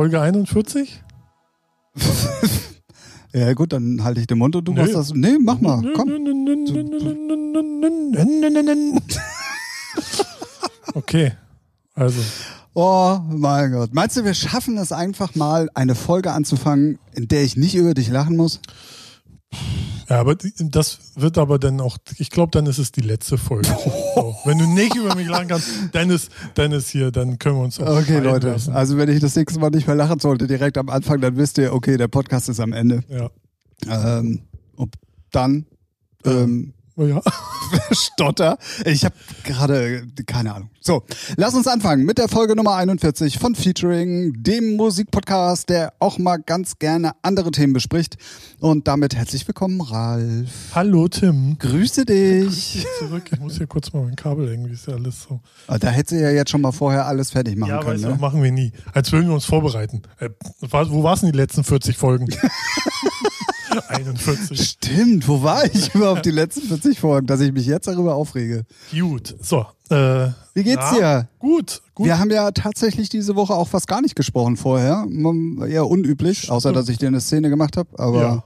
Folge 41? Ja, gut, dann halte ich den Mund und du machst das. Nee, mach mal, komm. Okay, also. Oh mein Gott. Meinst du, wir schaffen es einfach mal, eine Folge anzufangen, in der ich nicht über dich lachen muss? Ja, aber das wird aber dann auch, ich glaube, dann ist es die letzte Folge. So, wenn du nicht über mich lachen kannst, dann ist, dann ist hier, dann können wir uns auch Okay, Leute. lassen. Also, wenn ich das nächste Mal nicht mehr lachen sollte, direkt am Anfang, dann wisst ihr, okay, der Podcast ist am Ende. Ja. Ähm, und dann ähm, Oh ja. Stotter. Ich habe gerade keine Ahnung. So, lass uns anfangen mit der Folge Nummer 41 von Featuring, dem Musikpodcast, der auch mal ganz gerne andere Themen bespricht. Und damit herzlich willkommen, Ralf. Hallo Tim. Grüße dich. Zurück. Ich muss hier kurz mal mein Kabel irgendwie ist ja alles so. Ah, Da hätte ja jetzt schon mal vorher alles fertig machen Ja, können. du, Ne? machen wir nie. Als würden wir uns vorbereiten. Äh, war- wo war's denn die letzten 40 Folgen? 41. Stimmt, wo war ich überhaupt die letzten 40 Folgen, dass ich mich jetzt darüber aufrege? Gut. So. Äh, Wie geht's na, dir? Gut. Gut. Wir haben ja tatsächlich diese Woche auch fast gar nicht gesprochen vorher. Mm, Eher unüblich, außer Stimmt. dass ich dir eine Szene gemacht habe. Aber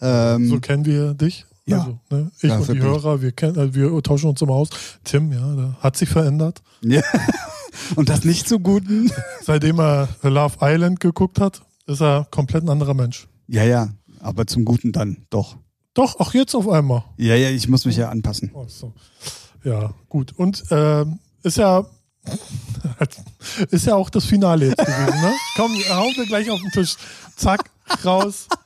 ähm, so kennen wir dich. Ja. Also, ne? Ich Ja, und die. Hörer, wir, kennen, äh, wir tauschen uns immer aus. Tim, ja, der hat sich verändert. ja. und das nicht so guten. Seitdem er Love Island geguckt hat, ist er komplett ein anderer Mensch. Ja, ja, aber zum Guten dann doch. Doch, auch jetzt auf einmal. Ja, ja, ich muss mich ja anpassen. Ach so. Ja, gut. Und ähm, ist ja ist ja auch das Finale jetzt gewesen, ne? Komm, hauen wir gleich auf den Tisch. Zack, raus.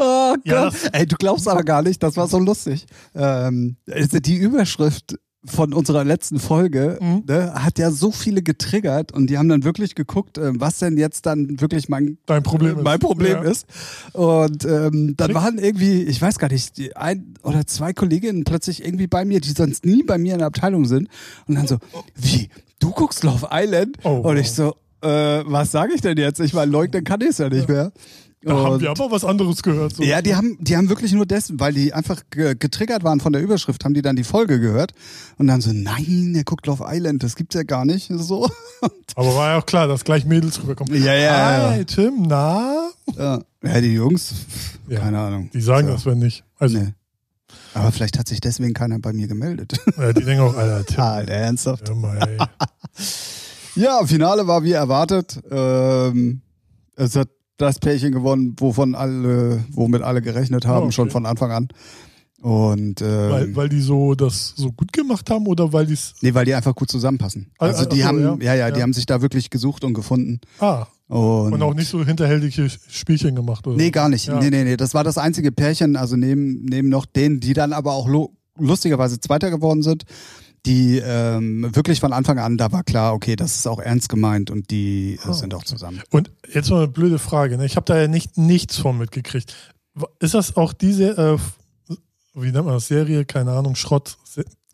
Oh Ja, Gott. Ey, du glaubst aber gar nicht, das war so lustig. Ähm, die Überschrift von unserer letzten Folge Mhm. ne, hat ja so viele getriggert und die haben dann wirklich geguckt, ähm, was denn jetzt dann wirklich mein Dein Problem ist. mein Problem Ja. ist. Und ähm, dann Trick- waren irgendwie, ich weiß gar nicht, die ein oder zwei Kolleginnen plötzlich irgendwie bei mir, die sonst nie bei mir in der Abteilung sind. Und dann so, wie, du guckst Love Island? Oh, und ich so, äh, was sage ich denn jetzt? Ich meine, leugnen kann ich es ja nicht mehr. Da haben Und- wir aber was anderes gehört. So. ja, die haben, die haben wirklich nur dessen, weil die einfach ge- getriggert waren von der Überschrift, haben die dann die Folge gehört und dann so, nein, der guckt Love Island, das gibt's ja gar nicht. So. Aber war ja auch klar, dass gleich Mädels rüberkommen. Ja, ja, Hi, ja. Tim, na? Ja, ja die Jungs, Ja, keine Ahnung. Die sagen so. das, wenn nicht. Also, Nee. Aber vielleicht hat sich deswegen keiner bei mir gemeldet. äh, die denken auch, Alter, Tim. Alter, ernsthaft. Hör mal. Ja, Finale war wie erwartet. Ähm, es hat das Pärchen gewonnen, wovon alle, womit alle gerechnet haben, Oh, okay. schon von Anfang an. Und ähm, weil, weil die so das so gut gemacht haben oder weil die es. nee, weil die einfach gut zusammenpassen. Ah, Also ah, die ach so, haben, ja. ja, ja, die Ja. haben sich da wirklich gesucht und gefunden. Ah, Und, und auch nicht so hinterhältige Spielchen gemacht, oder? Nee, gar nicht. Ja. Nee, nee, nee. Das war das einzige Pärchen, also neben, neben noch denen, die dann aber auch lustigerweise Zweiter geworden sind, die ähm, wirklich von Anfang an, da war klar, okay, das ist auch ernst gemeint und die äh, Ah, sind auch zusammen. Und jetzt mal eine blöde Frage. Ne? Ich habe da ja nicht nichts von mitgekriegt. Ist das auch diese, äh, wie nennt man das, Serie, keine Ahnung, Schrott,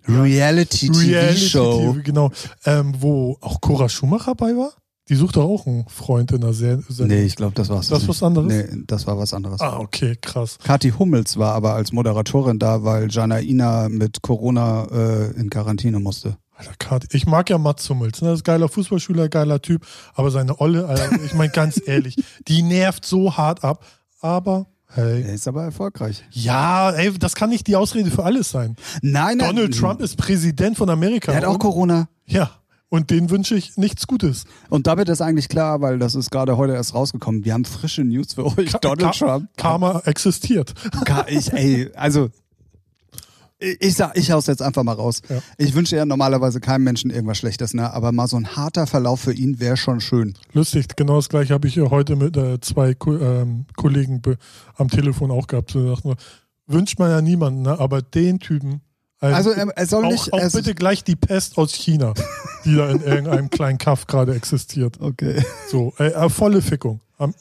Reality-TV-Show. Reality-TV, genau, ähm, wo auch Cora Schumacher bei war? Die sucht doch auch einen Freund in der Se Sendung. Nee, ich glaube, das war's. Das ist was anderes? Nee, das war was anderes. Ah, okay, krass. Kathi Hummels war aber als Moderatorin da, weil Jana Ina mit Corona äh, in Quarantäne musste. Alter, Kati, ich mag ja Mats Hummels, ne? Das ist geiler Fußballschüler, geiler Typ, aber seine Olle, Alter, ich meine ganz ehrlich, die nervt so hart ab, aber hey. Er ist aber erfolgreich. Ja, ey, das kann nicht die Ausrede für alles sein. Nein, nein. Donald Trump ist Präsident von Amerika. Der hat auch Corona. Ja, und den wünsche ich nichts Gutes. Und damit ist eigentlich klar, weil das ist gerade heute erst rausgekommen. Wir haben frische News für euch. Donald Ka- Trump. Karma existiert. Ka ich, ey, also ich sag, ich hau's jetzt einfach mal raus. Ja. Ich wünsche ja normalerweise keinem Menschen irgendwas Schlechtes, ne? Aber mal so ein harter Verlauf für ihn wäre schon schön. Lustig, genau das gleiche habe ich ja heute mit äh, zwei Ko ähm, Kollegen am Telefon auch gehabt. So wünscht man ja niemanden, ne? aber den Typen. Also er, er soll auch, nicht. auch bitte gleich die Pest aus China, die da in irgendeinem kleinen Kaff gerade existiert. Okay. So, äh, äh, volle Fickung. Am-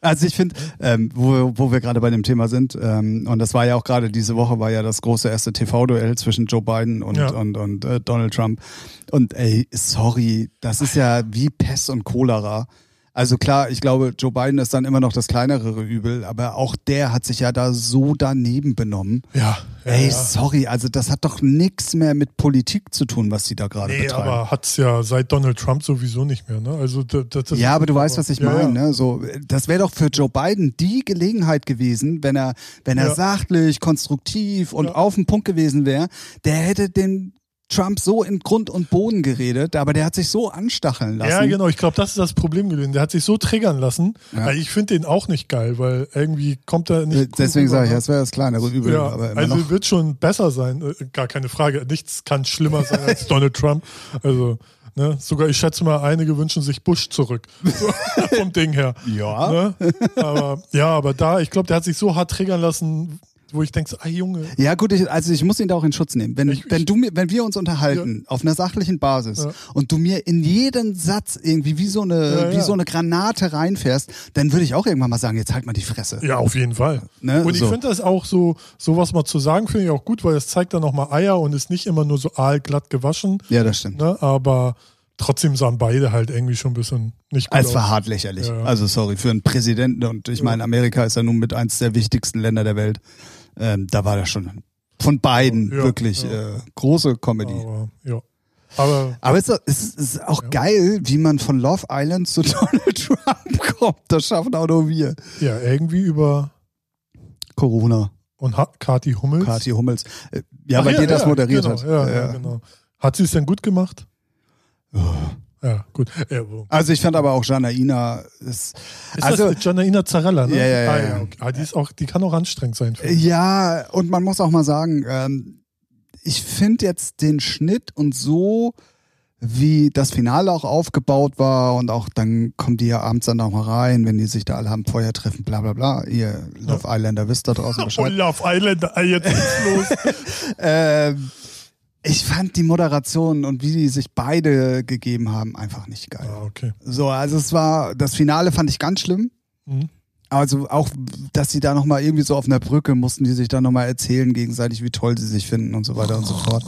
Also ich finde, ähm, wo, wo wir gerade bei dem Thema sind, ähm, und das war ja auch gerade diese Woche, war ja das große erste TV-Duell zwischen Joe Biden und, Ja. und, und äh, Donald Trump. Und ey, sorry, das ist ja wie Pest und Cholera. Also klar, ich glaube, Joe Biden ist dann immer noch das kleinere Übel, aber auch der hat sich ja da so daneben benommen. Ja. ja Ey, sorry, also das hat doch nichts mehr mit Politik zu tun, was die da gerade Nee, betreiben. aber hat's ja seit Donald Trump sowieso nicht mehr, ne? Also das, das ja, aber du weißt, was ich ja, meine. ja. Ne? So, das wäre doch für Joe Biden die Gelegenheit gewesen, wenn er, wenn er sachlich, konstruktiv und auf den Punkt gewesen wäre. Der hätte den Trump so in Grund und Boden geredet, aber der hat sich so anstacheln lassen. Ja, genau. Ich glaube, das ist das Problem gewesen. Der hat sich so triggern lassen. Ja. Also ich finde den auch nicht geil, weil irgendwie kommt er nicht. Äh, Deswegen sage ich, ne? das wäre das kleinere Übel. Ja, aber immer also noch. wird schon besser sein, äh, gar keine Frage. Nichts kann schlimmer sein als Donald Trump. Also, ne, sogar ich schätze mal, einige wünschen sich Bush zurück. So, vom Ding her. Ja. Ne? Aber ja, aber da, ich glaube, der hat sich so hart triggern lassen, wo ich denke, so, ah Junge. Ja, gut, ich, also ich muss ihn da auch in Schutz nehmen. Wenn, Ich- wenn du wenn wir uns unterhalten auf einer sachlichen Basis Ja. und du mir in jeden Satz irgendwie wie so eine, Ja, wie ja. so eine Granate reinfährst, dann würde ich auch irgendwann mal sagen, jetzt halt mal die Fresse. Ja, auf jeden Fall. Ne, und ich so. finde das auch so, sowas mal zu sagen, finde ich auch gut, weil es zeigt dann nochmal Eier und ist nicht immer nur so aalglatt gewaschen. Ja, das stimmt. Ne? Aber trotzdem sahen beide halt irgendwie schon ein bisschen nicht gut Es war hart lächerlich. Ja. Also sorry, für einen Präsidenten und ich meine, Amerika ist ja nun mit eins der wichtigsten Länder der Welt. Ähm, da war das schon von beiden Ja, wirklich ja. Äh, große Comedy. Aber, ja. Aber Aber es ist, es ist, auch geil, wie man von Love Island zu Donald Trump kommt. Das schaffen auch nur wir. ja, irgendwie über Corona, und ha Kati Hummels. Kathi Hummels. Äh, Ja, Ach weil dir das ja, moderiert genau, hat. Ja, Ja. ja, genau. Hat sie es denn gut gemacht? Ja, gut. Ja, Also ich fand aber auch Janaina ist, ist also das Janaina Zarella, ne? Ja, ja, ja, Ah, ja. okay. ah, die, ist auch, die kann auch anstrengend sein. ja und man muss auch mal sagen, ähm, ich finde jetzt den Schnitt und so wie das Finale auch aufgebaut war und auch dann kommen die ja abends dann auch mal rein, wenn die sich da alle am Feuer treffen, bla bla bla. Ihr Love Islander wisst da draußen Oh, Bescheid. Love Island, ah, jetzt geht's los. Ähm, ich fand die Moderation und wie die sich beide gegeben haben einfach nicht geil. ah, okay. So, also es war, das Finale fand ich ganz schlimm. Mhm. Also auch, dass sie da nochmal irgendwie so auf einer Brücke mussten, die sich da nochmal erzählen gegenseitig, wie toll sie sich finden und so weiter und so fort.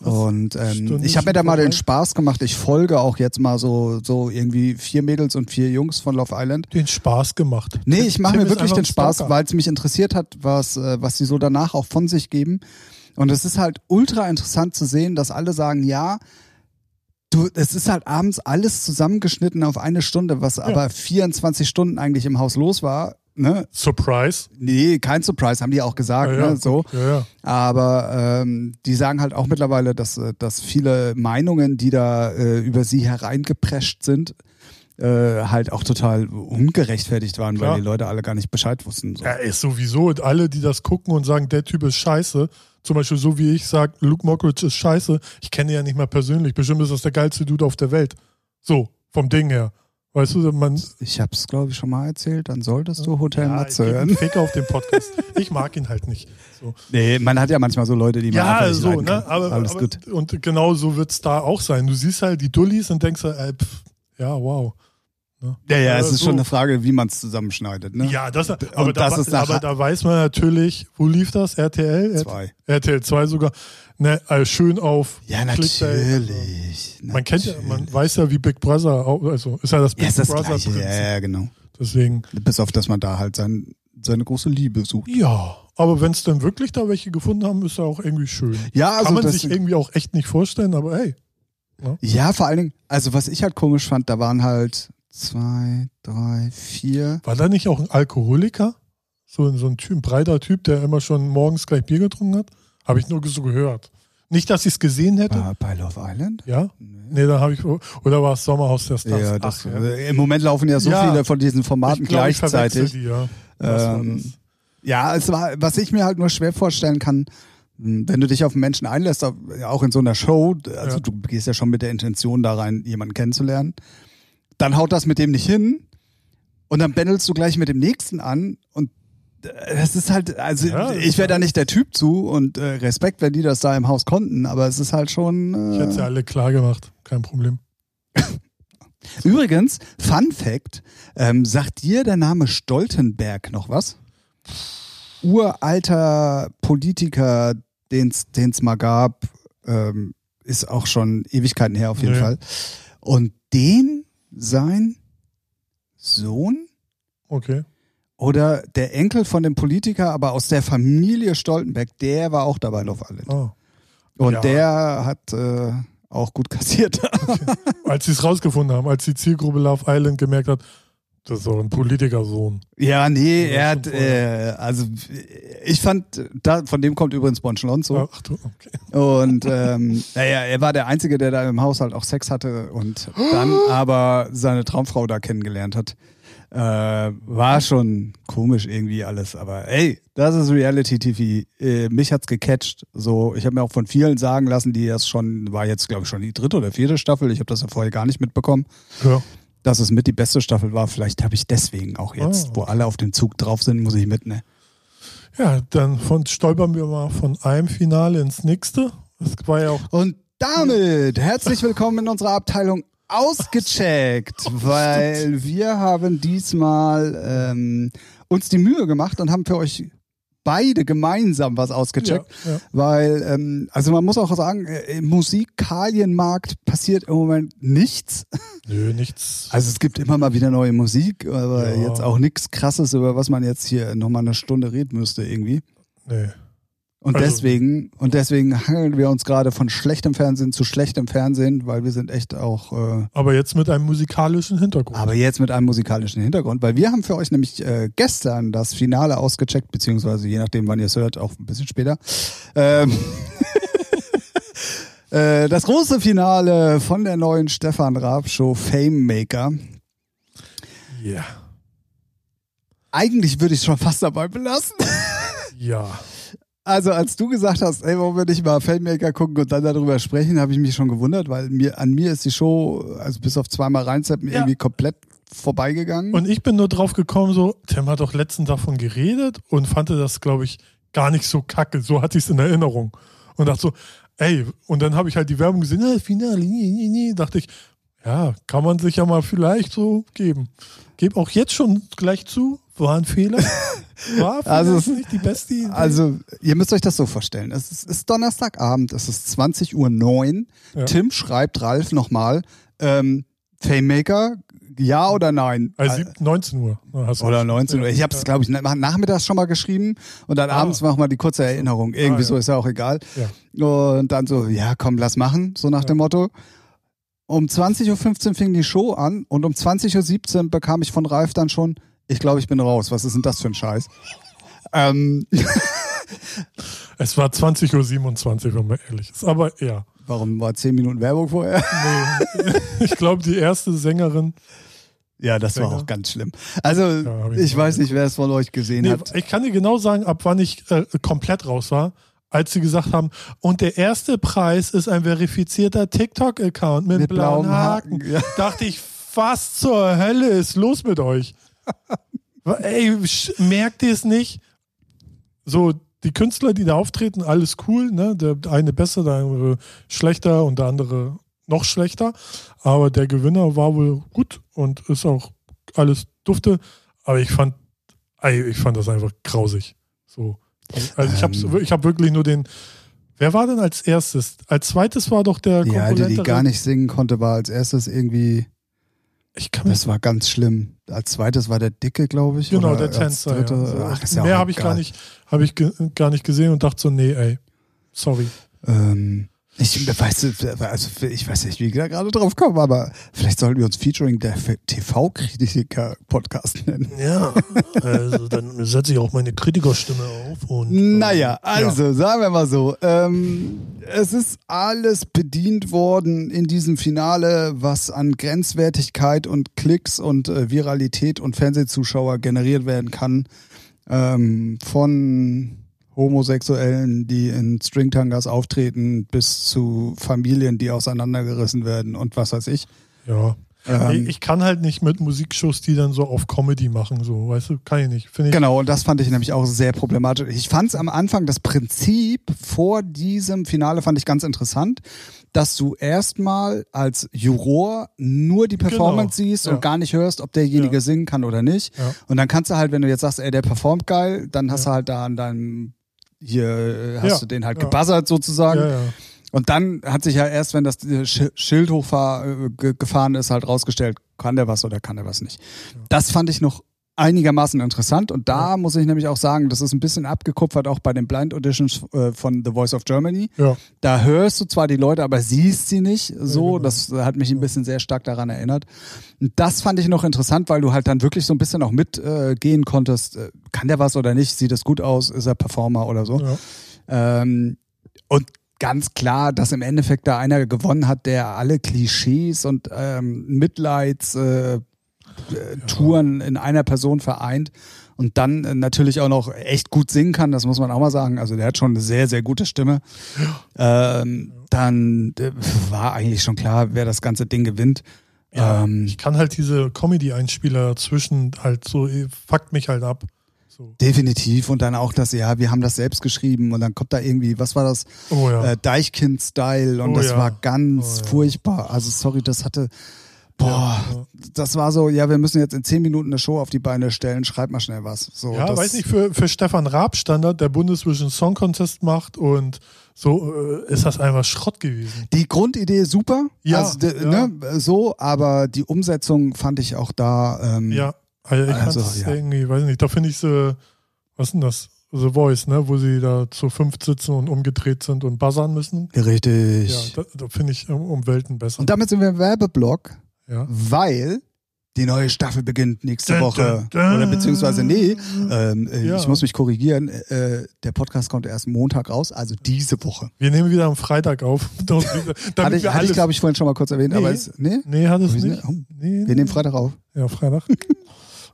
Und ähm, ich habe mir da mal den. Spaß gemacht. Ich folge auch jetzt mal so so irgendwie vier Mädels und vier Jungs von Love Island. den Spaß gemacht. Nee, ich mache mir wirklich den Spaß, weil es mich interessiert hat, was, äh, was sie so danach auch von sich geben. Und es ist halt ultra interessant zu sehen, dass alle sagen, ja, du, es ist halt abends alles zusammengeschnitten auf eine Stunde, was aber 24 Stunden eigentlich im Haus los war. Ne? Surprise. Nee, kein Surprise, haben die auch gesagt, Ja, ja, ne? So. Ja, ja. Aber ähm, die sagen halt auch mittlerweile, dass, äh, dass viele Meinungen, die da äh, über sie hereingeprescht sind, äh, halt auch total ungerechtfertigt waren, Klar. weil die Leute alle gar nicht Bescheid wussten. So. Ja, ist sowieso. Und alle, die das gucken und sagen, der Typ ist scheiße, zum Beispiel so wie ich sage, Luke Mockridge ist scheiße, ich kenne ihn ja nicht mal persönlich. Bestimmt ist das der geilste Dude auf der Welt. So, vom Ding her. Weißt du, man. Ich hab's, glaube ich, schon mal erzählt, dann solltest du Hotel Ja, Matze ich hören. Fick auf den Podcast. Ich mag ihn halt nicht. So. Nee, man hat ja manchmal so Leute, die man Ja, einfach nicht so, ne? Aber, Alles aber, gut. Und genau so wird's da auch sein. Du siehst halt die Dullis und denkst, äh, pff, ja, wow. Ne? Ja, ja, es Äh, ist so. schon eine Frage, wie man es zusammenschneidet. Ne? Ja, das, aber, da, das ist aber da weiß man natürlich, wo lief das? RTL? Zwei. RTL 2 sogar. Ne, also schön auf Ja, Clickbait. natürlich. Man kennt ja, man weiß ja, wie Big Brother, also ist ja das Big Ja, das Brother Gleiche. Prinzip. Ja, ja, genau. Deswegen, Bis auf, dass man da halt sein, seine große Liebe sucht. ja. Aber wenn es dann wirklich da welche gefunden haben, ist ja auch irgendwie schön. Ja, also Kann man sich irgendwie auch echt nicht vorstellen, aber hey. ja, vor allen Dingen, also was ich halt komisch fand, da waren halt zwei, drei, vier. War da nicht auch ein Alkoholiker? So, so ein Typ, ein breiter Typ, der immer schon morgens gleich Bier getrunken hat? Habe ich nur so gehört. Nicht, dass ich es gesehen hätte. War bei Love Island? Ja? Nee, da habe ich. Oder war es Sommerhaus der Stars? Ja, das, Ach, ja. äh, Im Moment laufen ja so Ja. viele von diesen Formaten glaub, gleichzeitig. Die, ja. Ähm. Ja, es war, was ich mir halt nur schwer vorstellen kann, mh, wenn du dich auf einen Menschen einlässt, auch in so einer Show, also Ja. du gehst ja schon mit der Intention da rein, jemanden kennenzulernen, dann haut das mit dem nicht hin und dann bändelst du gleich mit dem nächsten an und äh, das ist halt, also Ja, ich wäre da nicht der Typ zu und äh, Respekt, wenn die das da im Haus konnten, aber es ist halt schon. Ich hätte sie Äh, alle klar gemacht. Kein Problem. übrigens, Fun Fact, ähm, sagt dir der Name Stoltenberg noch was? Uralter Politiker, den es mal gab, ähm, ist auch schon Ewigkeiten her auf jeden Nee. Fall. Und dem sein Sohn Okay. oder der Enkel von dem Politiker, aber aus der Familie Stoltenberg, der war auch dabei Love Island. Ah. Und Ja. der hat äh, auch gut kassiert. Als sie es rausgefunden haben, als die Zielgruppe Love Island gemerkt hat, das ist doch ein Politikersohn. ja, nee, Ja, er hat, äh, also ich fand, da, von dem kommt übrigens Bon Schlonzo. Ach du, okay. Und ähm, naja, er war der Einzige, der da im Haushalt auch Sex hatte und dann aber seine Traumfrau da kennengelernt hat. Äh, war schon komisch irgendwie alles, aber ey, das ist Reality-TV. Äh, mich hat's gecatcht. So, ich habe mir auch von vielen sagen lassen, die das schon, war jetzt glaube ich schon die dritte oder vierte Staffel. Ich habe das ja vorher gar nicht mitbekommen, Ja. Dass es mit die beste Staffel war. Vielleicht habe ich deswegen auch jetzt, Ah, wo alle auf dem Zug drauf sind, muss ich mit, ne? ja, dann von, stolpern wir mal von einem Finale ins nächste. Das war ja auch Und damit herzlich willkommen in unserer Abteilung ausgecheckt, weil wir haben diesmal ähm, uns die Mühe gemacht und haben für euch beide gemeinsam was ausgecheckt, Ja, ja. weil ähm, also man muss auch sagen, äh, im Musikalienmarkt passiert im Moment nichts. Nö, nichts. Also es gibt immer mal wieder neue Musik, aber Ja. jetzt auch nichts Krasses, über was man jetzt hier nochmal eine Stunde reden müsste irgendwie. Nee. Und Also- deswegen, und deswegen hangeln wir uns gerade von schlechtem Fernsehen zu schlechtem Fernsehen, weil wir sind echt auch, äh, Aber jetzt mit einem musikalischen Hintergrund. aber jetzt mit einem musikalischen Hintergrund, weil wir haben für euch nämlich äh, gestern das Finale ausgecheckt, beziehungsweise je nachdem, wann ihr es hört, auch ein bisschen später. Ähm, äh, das große Finale von der neuen Stefan Raab Show Fame Maker. Ja. Eigentlich würde ich es schon fast dabei belassen. Ja. Also als du gesagt hast, ey, warum wir nicht mal Filmmaker gucken und dann darüber sprechen, habe ich mich schon gewundert, weil mir an mir ist die Show, also bis auf zweimal reinzeppen, Ja. irgendwie komplett vorbeigegangen. Und ich bin nur drauf gekommen, so, Tim hat doch letztens davon geredet und fand das, glaube ich, gar nicht so kacke. So hatte ich es in Erinnerung. Und dachte so, ey, und dann habe ich halt die Werbung gesehen, ah, Finale, nee, nee, nee. dachte ich, ja, kann man sich ja mal vielleicht so geben. Gebe auch jetzt schon gleich zu, war ein Fehler. War Also es- nicht die beste Idee. Also, ihr müsst euch das so vorstellen. Es ist, ist Donnerstagabend, es ist 20 Uhr. Ja. Tim schreibt Ralf nochmal, ähm, Famemaker, ja oder nein? also sieb- 19 Uhr. Oder recht. 19 Uhr. Ich habe es, glaube ich, na- nachmittags schon mal geschrieben und dann Ah. abends machen wir die kurze Erinnerung. Irgendwie Ah, ja. so ist ja auch egal. Ja. Und dann so, ja, komm, lass machen, so nach Ja. dem Motto. Um 20.15 Uhr fing die Show an und um 20.17 Uhr bekam ich von Ralf dann schon, ich glaube, ich bin raus. Was ist denn das für ein Scheiß? Ähm, Es war 20.27 Uhr, wenn man ehrlich ist. Aber ja. warum war 10 Minuten Werbung vorher? Nee. ich glaube, die erste Sängerin. Ja, das war Sänger. auch ganz schlimm. Also, Ja, ich ich weiß nicht, wer es von euch gesehen Nee, hat. ich kann dir genau sagen, ab wann ich äh, komplett raus war, als sie gesagt haben, und der erste Preis ist ein verifizierter TikTok-Account mit, Mit blauen blauem Haken. Haken, ja. Dachte ich, was zur Hölle ist los mit euch? Ey, merkt ihr es nicht? So, die Künstler, die da auftreten, alles cool, ne? Der eine besser, der andere schlechter und der andere noch schlechter. Aber der Gewinner war wohl gut und ist auch alles dufte. Aber ich fand, ey, ich fand das einfach grausig. So. Also ich habe Ähm. ich hab wirklich nur den. Wer war denn als erstes? Als zweites war doch der Die alte, die Komponentere- gar nicht singen konnte, war als erstes irgendwie, Ich kann das war ganz schlimm. Als zweites war der Dicke, glaube ich. Genau, oder der Tänzer. dritte. ja. Ach, ist ja Mehr habe ich gar nicht, habe ich gar nicht gesehen und dachte so, nee, ey, sorry. Ähm, ich weiß, also ich weiß nicht, wie ich da gerade drauf komme, aber vielleicht sollten wir uns Featuring der TV-Kritiker Podcast nennen. Ja, also dann setze ich auch meine Kritikerstimme auf und. Naja, also sagen wir mal so, ähm, es ist alles bedient worden in diesem Finale, was an Grenzwertigkeit und Klicks und äh, Viralität und Fernsehzuschauer generiert werden kann. Ähm, von Homosexuellen, die in Stringtangas auftreten, bis zu Familien, die auseinandergerissen werden und was weiß ich. Ja. Ähm, ich kann halt nicht mit Musikshows, die dann so auf Comedy machen, so, weißt du, kann ich nicht. Finde ich. Genau, und das fand ich nämlich auch sehr problematisch. Ich fand es am Anfang, das Prinzip vor diesem Finale fand ich ganz interessant, dass du erstmal als Juror nur die Performance Genau, siehst ja. und gar nicht hörst, ob derjenige Ja. singen kann oder nicht. Ja. Und dann kannst du halt, wenn du jetzt sagst, ey, der performt geil, dann hast du halt da an deinem, hier äh, hast Ja, du den halt ja. gebuzzert sozusagen. Ja. Und dann hat sich ja erst, wenn das Sch- Schild hochgefahren ist, halt rausgestellt, kann der was oder kann der was nicht. Das fand ich noch einigermaßen interessant und da muss ich nämlich auch sagen, das ist ein bisschen abgekupfert auch bei den Blind Auditions äh, von The Voice of Germany. Ja. Da hörst du zwar die Leute, aber siehst sie nicht so. genau. Das hat mich ein bisschen sehr stark daran erinnert. Und das fand ich noch interessant, weil du halt dann wirklich so ein bisschen auch mitgehen äh, konntest. Äh, kann der was oder nicht? Sieht das gut aus? Ist er Performer oder so? Ja. Ähm, und ganz klar, dass im Endeffekt da einer gewonnen hat, der alle Klischees und ähm, Mitleids äh, äh, Touren in einer Person vereint und dann äh, natürlich auch noch echt gut singen kann, das muss man auch mal sagen. Also der hat schon eine sehr, sehr gute Stimme. Ähm, dann äh, war eigentlich schon klar, wer das ganze Ding gewinnt. Ja, Ähm, ich kann halt diese Comedy-Einspieler dazwischen halt so, eh, fuckt mich halt ab. So. Definitiv. Und dann auch das, ja, wir haben das selbst geschrieben und dann kommt da irgendwie, was war das? Oh ja. Äh, Deichkind-Style und Oh das ja. war ganz Oh furchtbar. Also sorry, das hatte, boah, Ja, das war so, ja, wir müssen jetzt in zehn Minuten eine Show auf die Beine stellen, schreib mal schnell was. So, ja, weiß nicht, für, für Stefan Raab Standard, der Bundesvision Song Contest macht und so äh, ist das einfach Schrott gewesen. Die Grundidee super, Ja, also, de, ja. Ne, so, aber die Umsetzung fand ich auch da. Ähm, Ja, also ich Also, fand's ja. irgendwie, weiß nicht, da finde ich so, was ist denn das? The Voice, ne, wo sie da zu fünf sitzen und umgedreht sind und buzzern müssen. Richtig. Ja, da, da finde ich um, um Welten besser. Und damit sind wir im Werbeblock, ja. weil die neue Staffel beginnt nächste Dun, Woche. dun, dun. Oder beziehungsweise, nee, ähm, äh, Ja. ich muss mich korrigieren, äh, der Podcast kommt erst Montag raus, also diese Woche. Wir nehmen wieder am Freitag auf. damit Hatte ich, hatte ich glaube ich, vorhin schon mal kurz erwähnt, Nee. aber ist, nee? Nee, hat es nicht. oh, Nee, Wir nehmen Freitag auf. Ja, Freitag.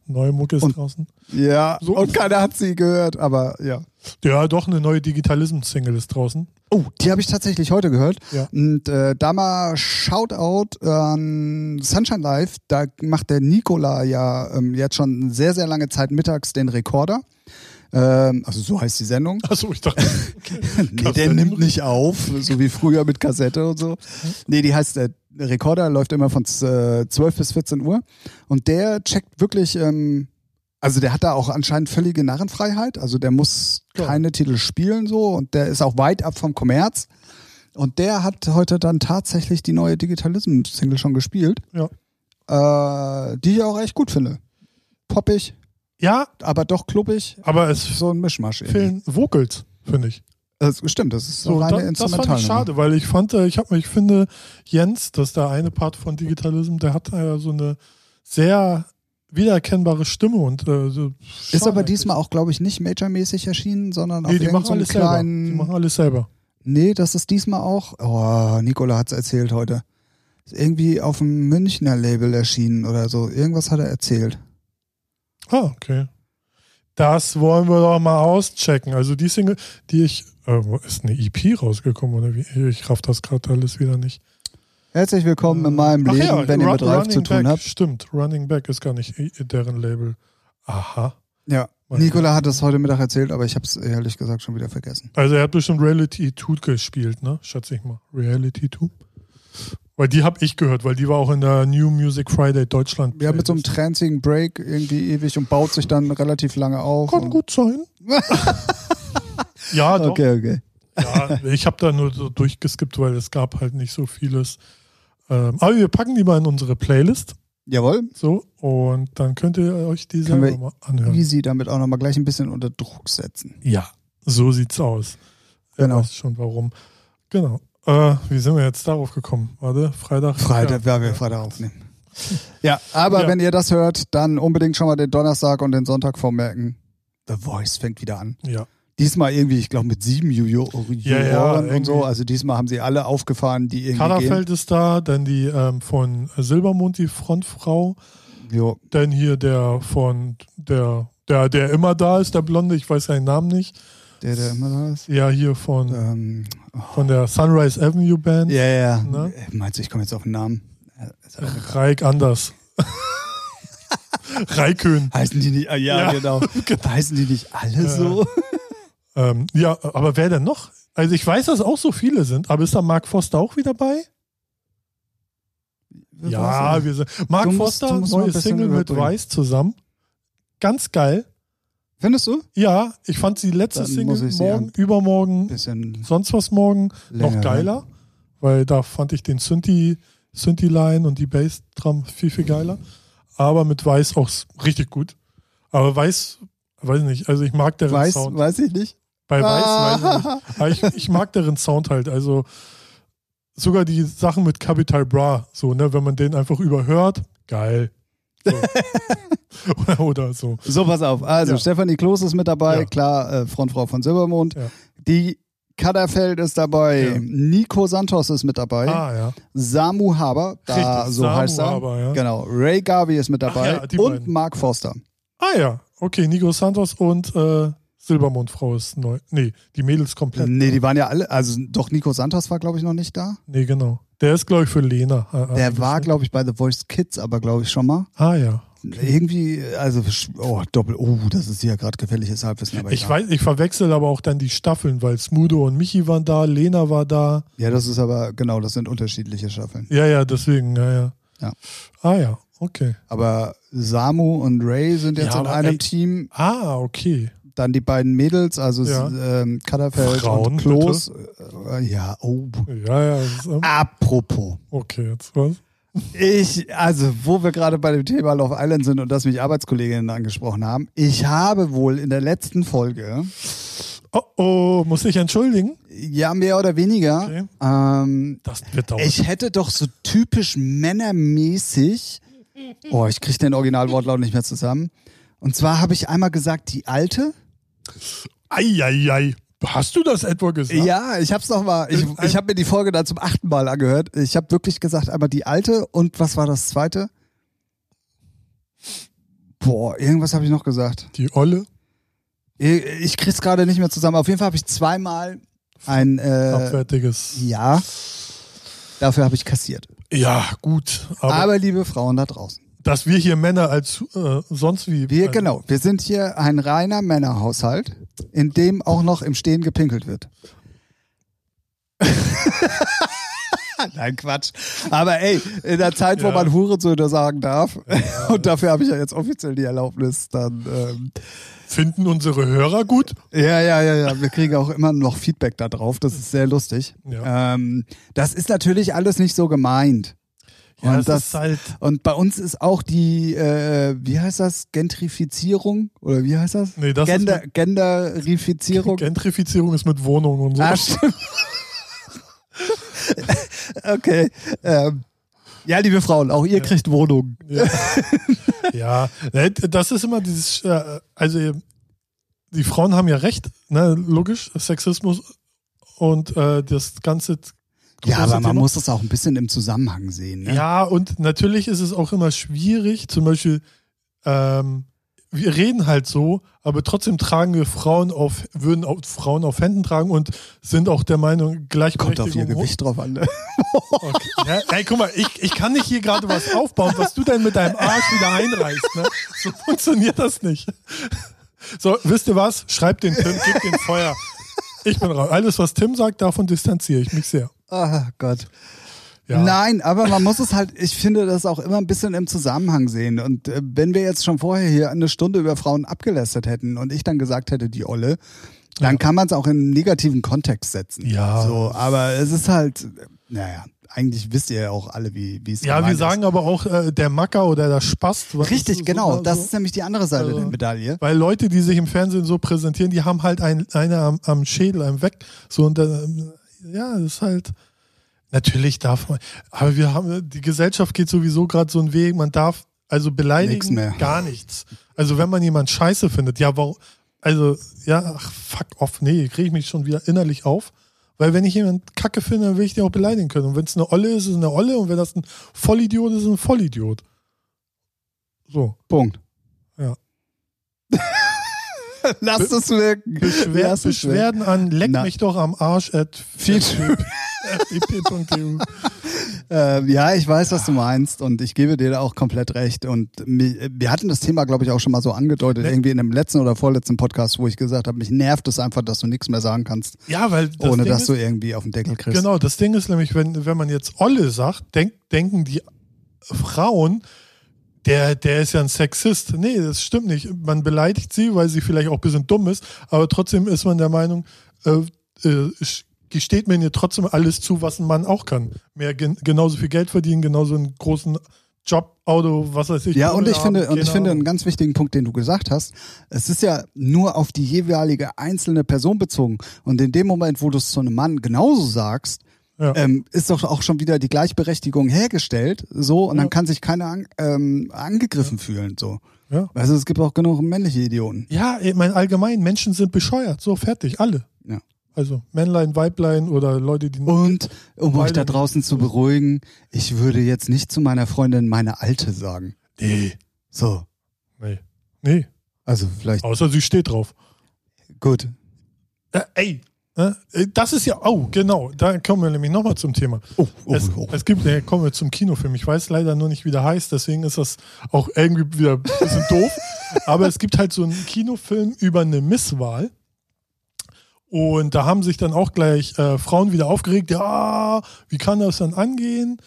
Neue Mucke ist Und- draußen. Ja, So. und keiner hat sie gehört, aber ja. Ja, doch, eine neue Digitalism-Single ist draußen. Oh, die habe ich tatsächlich heute gehört. Ja. Und äh, da mal Shoutout an Sunshine Live. Da macht der Nikola ja ähm, jetzt schon sehr, sehr lange Zeit mittags den Rekorder. Ähm, also so heißt die Sendung. Achso, ich dachte, nee, der nimmt nicht auf, so wie früher mit Kassette und so. Nee, die heißt äh, Rekorder, läuft immer von äh, 12 bis 14 Uhr. Und der checkt wirklich, ähm, also der hat da auch anscheinend völlige Narrenfreiheit. Also der muss Ja. keine Titel spielen so und der ist auch weit ab vom Kommerz. Und der hat heute dann tatsächlich die neue Digitalism-Single schon gespielt. Ja. Äh, die ich auch echt gut finde. Poppig, ja, aber doch kluppig. aber es So ein Mischmasch. irgendwie. fehlen Vocals, finde ich. Das, stimmt, das ist so, So, reine da, das fand ich schade, weil ich fand, äh, ich habe, ich finde, Jens, das ist der eine Part von Digitalism, der hat äh, so eine sehr wiedererkennbare Stimme und äh, so Ist aber eigentlich. diesmal auch, glaube ich, nicht majormäßig erschienen, sondern auf Nee, die machen alles selber. kleinen. Die machen alles selber. nee, das ist diesmal auch. Oh, Nikola hat's erzählt heute. Ist irgendwie auf dem Münchner Label erschienen oder so. Irgendwas hat er erzählt. Ah, okay. Das wollen wir doch mal auschecken. Also die Single, die ich, äh, ist eine EP rausgekommen oder wie? Ich raff das gerade alles wieder nicht. Herzlich willkommen in meinem Ach Leben, ja, wenn ihr mit Ralf zu tun Back, habt. Stimmt, Running Back ist gar nicht deren Label. Aha. Ja. Mein Nikola hat es heute Mittag erzählt, aber ich habe es ehrlich gesagt schon wieder vergessen. Also er hat bestimmt Reality 2 gespielt, ne? Schätze ich mal. Reality 2. Weil die habe ich gehört, weil die war auch in der New Music Friday Deutschland. Ja, mit so einem tranzigen Break irgendwie ewig und baut sich dann relativ lange auf. Kann gut sein. ja, doch. Okay, okay. Ja, ich habe da nur so durchgeskippt, weil es gab halt nicht so vieles. Ähm, aber wir packen die mal in unsere Playlist. Jawohl. So, und dann könnt ihr euch die selber mal anhören. Easy damit auch nochmal gleich ein bisschen unter Druck setzen. Ja, so sieht's aus. Genau. weiß schon warum. Genau. Äh, wie sind wir jetzt darauf gekommen? Warte, Freitag. Freitag, Ja. ja, wir Freitag aufnehmen. Ja, aber Ja. wenn ihr das hört, dann unbedingt schon mal den Donnerstag und den Sonntag vormerken. The Voice fängt wieder an. Ja. Diesmal irgendwie, ich glaube, mit sieben Ju- Ju- Ja, ja, Juroren und so. Also diesmal haben sie alle aufgefahren, die irgendwie Kaderfeld ist da, dann die ähm, von Silbermond, die Frontfrau. Jo. dann hier der von der, der, der immer da ist, der Blonde, ich weiß seinen Namen nicht. Der, der immer da ist. Ja, hier von, Ähm, von der Sunrise Avenue Band. ja, ja. Ne? Äh, Meinst du, ich komme jetzt auf den Namen? Äh, auch egal. Reik Anders. Raikön. Heißen die nicht, ah, ja, Ja. genau. Heißen die nicht alle so? Ähm, ja, aber wer denn noch? Also ich weiß, dass auch so viele sind, aber ist da Mark Foster auch wieder bei? Ja, wir sind. Mark Du musst- Foster, du musst bisschen Single mit. Weiß zusammen. Ganz geil. Findest du? Ja, ich fand die letzte Dann Single morgen, übermorgen, sonst was morgen länger. noch geiler, weil da fand ich den Synthi, Synthi-Line und die Bassdrum viel, viel geiler. Aber mit Weiß auch richtig gut. Aber Weiß, weiß nicht, also ich mag deren Weiß, Sound. weiß ich nicht. Bei Weiß weiß ich Ah. nicht. Aber ich, ich mag deren Sound halt. Also sogar die Sachen mit Capital Bra, so, ne, wenn man den einfach überhört, geil. So. oder, so. So, pass auf. Also, Ja. Stefanie Kloß ist mit dabei, Ja. klar, äh, Frontfrau von Silbermond. Ja. Die Kadderfeld ist dabei. Nico Santos ist mit dabei, Ah. Samu Haber, da Richtig, so Samu heißt er. Haber, ja. Genau, Ray Garvey ist mit dabei die und beiden. Mark Forster. Ah, ja. Okay, Nico Santos und äh, Silbermondfrau ist neu. Nee, die Mädels komplett. Nee, die waren ja alle, also doch Nico Santos war, glaube ich, noch nicht da. Nee, genau. Der ist, glaube ich, für Lena. äh, Der war, glaube ich, bei The Voice Kids, aber glaube ich schon mal. Ah, ja. Irgendwie, also, oh, doppel, oh, das ist hier gerade gefährliches Halbwissen, aber Ich egal. weiß, ich verwechsel aber auch dann die Staffeln, weil Smudo und Michi waren da, Lena war da. Ja, das ist aber, genau, das sind unterschiedliche Staffeln. Ja, ja, deswegen, ja, ja. Ja. Ah, ja, okay. Aber Samu und Ray sind jetzt Ja, in einem ey- Team. Ah, okay. Dann die beiden Mädels, also Ja. ähm, Katterfeld Frauen, und Klos. Äh, ja, oh. Ja, ja, ist, ähm, Apropos. okay, jetzt was? Ich, also, wo wir gerade bei dem Thema Love Island sind und das mich Arbeitskolleginnen angesprochen haben, ich habe wohl in der letzten Folge, Oh, oh, muss ich entschuldigen? ja, mehr oder weniger, Okay. ähm, Das wird dauern. ich hätte doch so typisch männermäßig, oh, ich kriege den Originalwortlaut nicht mehr zusammen. Und zwar habe ich einmal gesagt, die alte. Eieiei. Hast du das etwa gesagt? Ja, ich hab's noch mal. Ich, ich habe mir die Folge dann zum achten Mal angehört. Ich habe wirklich gesagt, einmal die alte und was war das zweite? Boah, irgendwas habe ich noch gesagt. Die Olle, Ich, ich krieg's gerade nicht mehr zusammen. Auf jeden Fall habe ich zweimal ein äh, abwärtiges. Ja. Dafür habe ich kassiert. Ja, gut. Aber, Aber, liebe Frauen da draußen, dass wir hier Männer als äh, sonst wie. wir also, genau, wir sind hier ein reiner Männerhaushalt, in dem auch noch im Stehen gepinkelt wird. Nein, Quatsch. Aber ey, in der Zeit, wo Ja. man Hurensöhne sagen darf, und dafür habe ich ja jetzt offiziell die Erlaubnis, dann ähm, Finden unsere Hörer gut? ja, ja, ja, ja, wir kriegen auch immer noch Feedback da drauf. Das ist sehr lustig. Ja. Ähm, das ist natürlich alles nicht so gemeint. Ja, und das, ist halt. und bei uns ist auch die, äh, wie heißt das, Gentrifizierung? Oder wie heißt das? Nee, das Gender, ist Genderifizierung. Gentrifizierung ist mit Wohnungen und so. Ah, stimmt. okay. Ähm, ja, liebe Frauen, auch ihr kriegt Wohnungen. Ja. ja, ne, das ist immer dieses, äh, also die Frauen haben ja recht, ne, logisch, Sexismus und äh, das ganze. Ja, aber man Thema. muss das auch ein bisschen im Zusammenhang sehen. Ne? Ja, und natürlich ist es auch immer schwierig, zum Beispiel, ähm, wir reden halt so, aber trotzdem tragen wir Frauen auf, würden auch Frauen auf Händen tragen und sind auch der Meinung, Kommt Gleichberechtigung. auf ihr Gewicht drauf an. Ne? Okay. Ja, ey, guck mal, ich, ich kann nicht hier gerade was aufbauen, was du denn mit deinem Arsch wieder einreißt. Ne? So funktioniert das nicht. So, wisst ihr was? Schreibt den Tim, gebt den Feuer. Ich bin raus. Alles, was Tim sagt, davon distanziere ich mich sehr. Ah Gott. Ja. Nein, aber man muss es halt, ich finde das auch immer ein bisschen im Zusammenhang sehen. Und äh, wenn wir jetzt schon vorher hier eine Stunde über Frauen abgelästert hätten und ich dann gesagt hätte, die Olle, dann kann man es auch in einen negativen Kontext setzen. Ja. So, aber es ist halt, äh, naja, eigentlich wisst ihr ja auch alle, wie wie es Ja, wir gemeint sagen aber auch äh, der Macker oder der Spast. was Richtig, so- genau. so- Das ist nämlich die andere Seite Also- der Medaille. Weil Leute, die sich im Fernsehen so präsentieren, die haben halt ein, eine am, am Schädel, einem weg. So und dann, ja, das ist halt. Natürlich darf man. Aber wir haben, die Gesellschaft geht sowieso gerade so einen Weg. Man darf also beleidigen mehr. gar nichts. Also wenn man jemand Scheiße findet, ja, warum? Also ja, ach, fuck off, nee, kriege ich mich schon wieder innerlich auf. Weil wenn ich jemand Kacke finde, dann will ich den auch beleidigen können. Und wenn es eine Olle ist, ist es eine Olle. Und wenn das ein Vollidiot ist, ist es ein Vollidiot. So. Punkt. Lasst es wirken. Beschwer Lass es wirken. Beschwerden an leck Na. mich doch am Arsch at. Ähm, ja, ich weiß, was du meinst und ich gebe dir da auch komplett recht. Und wir hatten das Thema, glaube ich, auch schon mal so angedeutet, Ne. irgendwie in dem letzten oder vorletzten Podcast, wo ich gesagt habe, mich nervt es einfach, dass du nichts mehr sagen kannst, Ja, weil das ohne Ding dass ist, du irgendwie auf den Deckel kriegst. Genau, das Ding ist nämlich, wenn, wenn man jetzt Olle sagt, denk, denken die Frauen, der, der ist ja ein Sexist. Nee, das stimmt nicht. Man beleidigt sie, weil sie vielleicht auch ein bisschen dumm ist, aber trotzdem ist man der Meinung, äh, äh, gesteht man ihr trotzdem alles zu, was ein Mann auch kann. Mehr gen genauso viel Geld verdienen, genauso einen großen Job, Auto, was weiß ich. Ja, und ich finde, und ich finde einen ganz wichtigen Punkt, den du gesagt hast. Es ist ja nur auf die jeweilige einzelne Person bezogen. Und in dem Moment, wo du es zu einem Mann genauso sagst, Ja. ähm, ist doch auch schon wieder die Gleichberechtigung hergestellt, so, und dann Ja. kann sich keiner an, ähm, angegriffen fühlen, so. Ja. Also es gibt auch genug männliche Idioten. Ja, ich meine, allgemein, Menschen sind bescheuert. So, fertig, alle. Ja. Also Männlein, Weiblein oder Leute, die. Und um euch da draußen zu beruhigen, ich würde jetzt nicht zu meiner Freundin meine Alte sagen. nee, So. nee, nee. Also vielleicht, Außer sie steht drauf. gut. Äh, ey, das ist ja, oh, genau, da kommen wir nämlich nochmal zum Thema. Oh, oh, es, oh. es gibt, ja, kommen wir zum Kinofilm. Ich weiß leider nur nicht, wie der heißt, deswegen ist das auch irgendwie wieder ein bisschen doof. Aber es gibt halt so einen Kinofilm über eine Misswahl. Und da haben sich dann auch gleich äh, Frauen wieder aufgeregt, ja, wie kann das dann angehen?